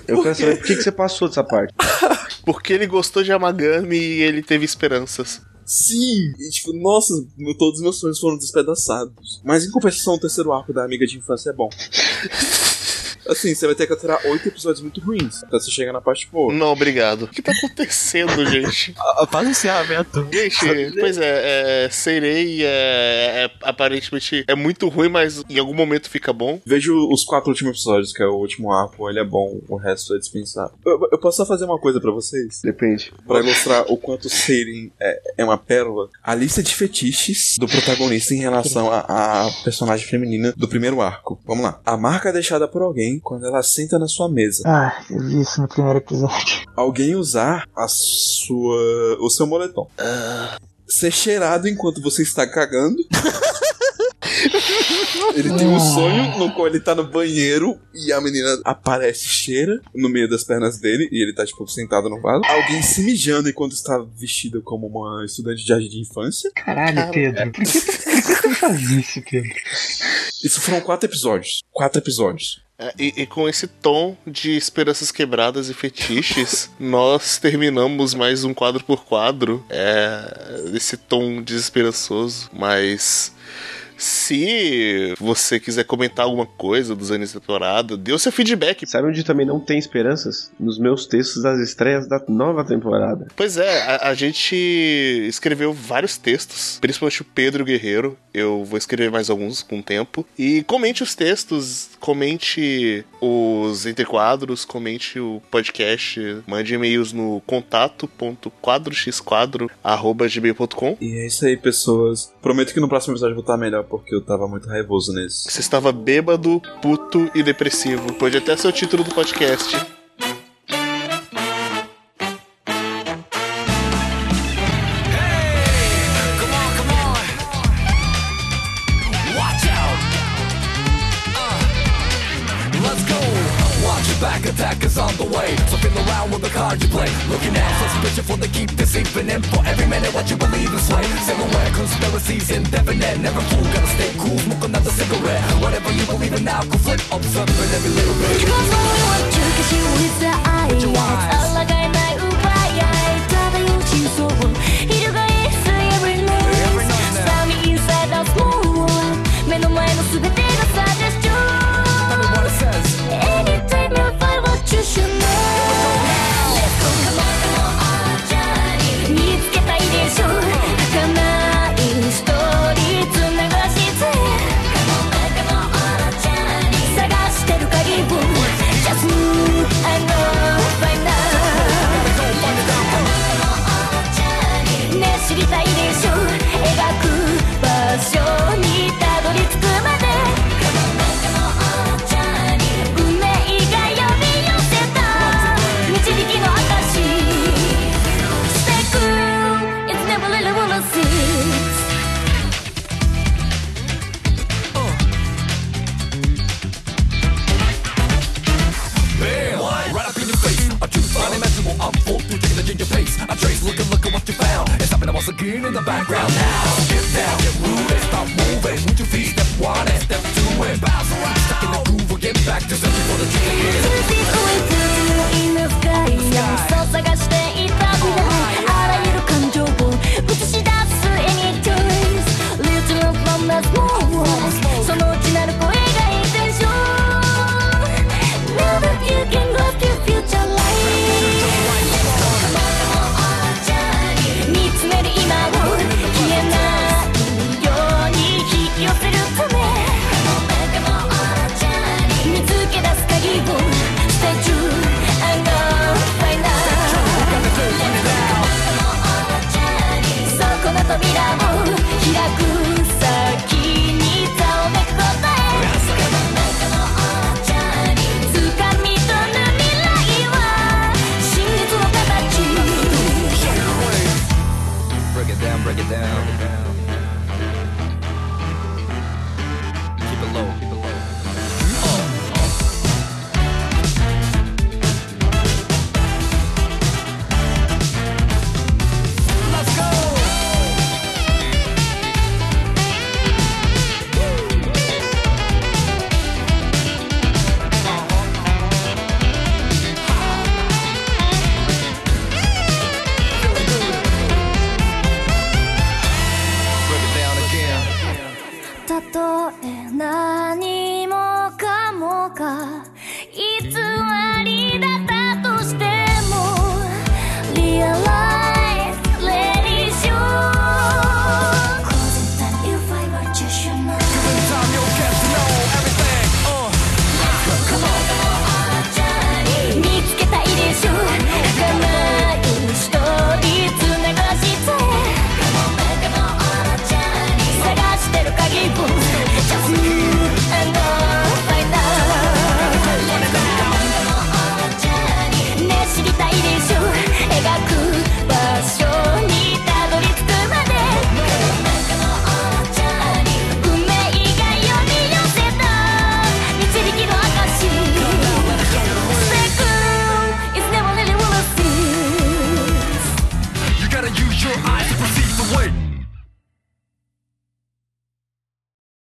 Eu quero saber por que, que você passou dessa parte. *laughs* Porque ele gostou de Amagami e ele teve esperanças. Sim! E, tipo, nossa, todos os meus sonhos foram despedaçados. Mas em compensação, o terceiro arco da amiga de infância é bom. *laughs* Assim, você vai ter que aturar oito episódios muito ruins até você chegar na parte boa. Não, obrigado. O que tá acontecendo, *laughs* gente? Faz encerramento. Gente, pois é, é Seirei é, é, aparentemente é muito ruim, mas em algum momento fica bom. Vejo os quatro últimos episódios, que é o último arco, ele é bom, o resto é dispensável. Eu, eu posso só fazer uma coisa para vocês? Depende. Pra ilustrar o quanto Seirin é, é uma pérola. A lista de fetiches do protagonista em relação à personagem feminina do primeiro arco. Vamos lá. A marca deixada por alguém quando ela senta na sua mesa. Ah, eu vi isso no primeiro episódio. *laughs* Alguém usar a sua. o seu moletom. Uh... Ser cheirado enquanto você está cagando. Ele tem um sonho no qual ele tá no banheiro e a menina aparece cheira no meio das pernas dele e ele tá, tipo, sentado no vaso. Alguém se mijando enquanto está vestida como uma estudante de jardim de infância. Caralho, Pedro. Por que, por que você faz isso, Pedro? Isso foram quatro episódios. Quatro episódios. É, e, e, com esse tom de esperanças quebradas e fetiches, *laughs* nós terminamos mais um quadro por quadro. É, esse tom desesperançoso, mas Se você quiser comentar alguma coisa dos anos da temporada, dê o seu feedback. Sabe onde também não tem esperanças? Nos meus textos das estreias da nova temporada. Pois é, a, a gente escreveu vários textos, principalmente o Pedro Guerreiro. Eu vou escrever mais alguns com o tempo. E comente os textos, comente os entrequadros, comente o podcast, mande e-mails no contato.quadroxquadro.gmail.com E é isso aí, pessoas. Prometo que no próximo episódio eu vou estar melhor, porque eu tava muito raivoso nesse. Você estava bêbado, puto e depressivo. Pode até ser o título do podcast. the card you play. Looking at suspicion for they keep deceiving in for every minute what you believe is sway. Silhouette conspiracies indefinite. Never fool, gotta stay cool. Smoke another cigarette. Whatever you believe in now, conflict. Observing every little bit. 希望の中華しをいざ愛抗がえない奪い合い漂う真相を翻す every night さみ inside the small world 目の前の全て in your face. I trace, looking, looking, what you found. It's happening once again in the background now. Get down, get rooted, stop moving. Would your feet step one and step two and bounce around? Stuck in the groove, we'll get back to something for the dream. 探してい miramos.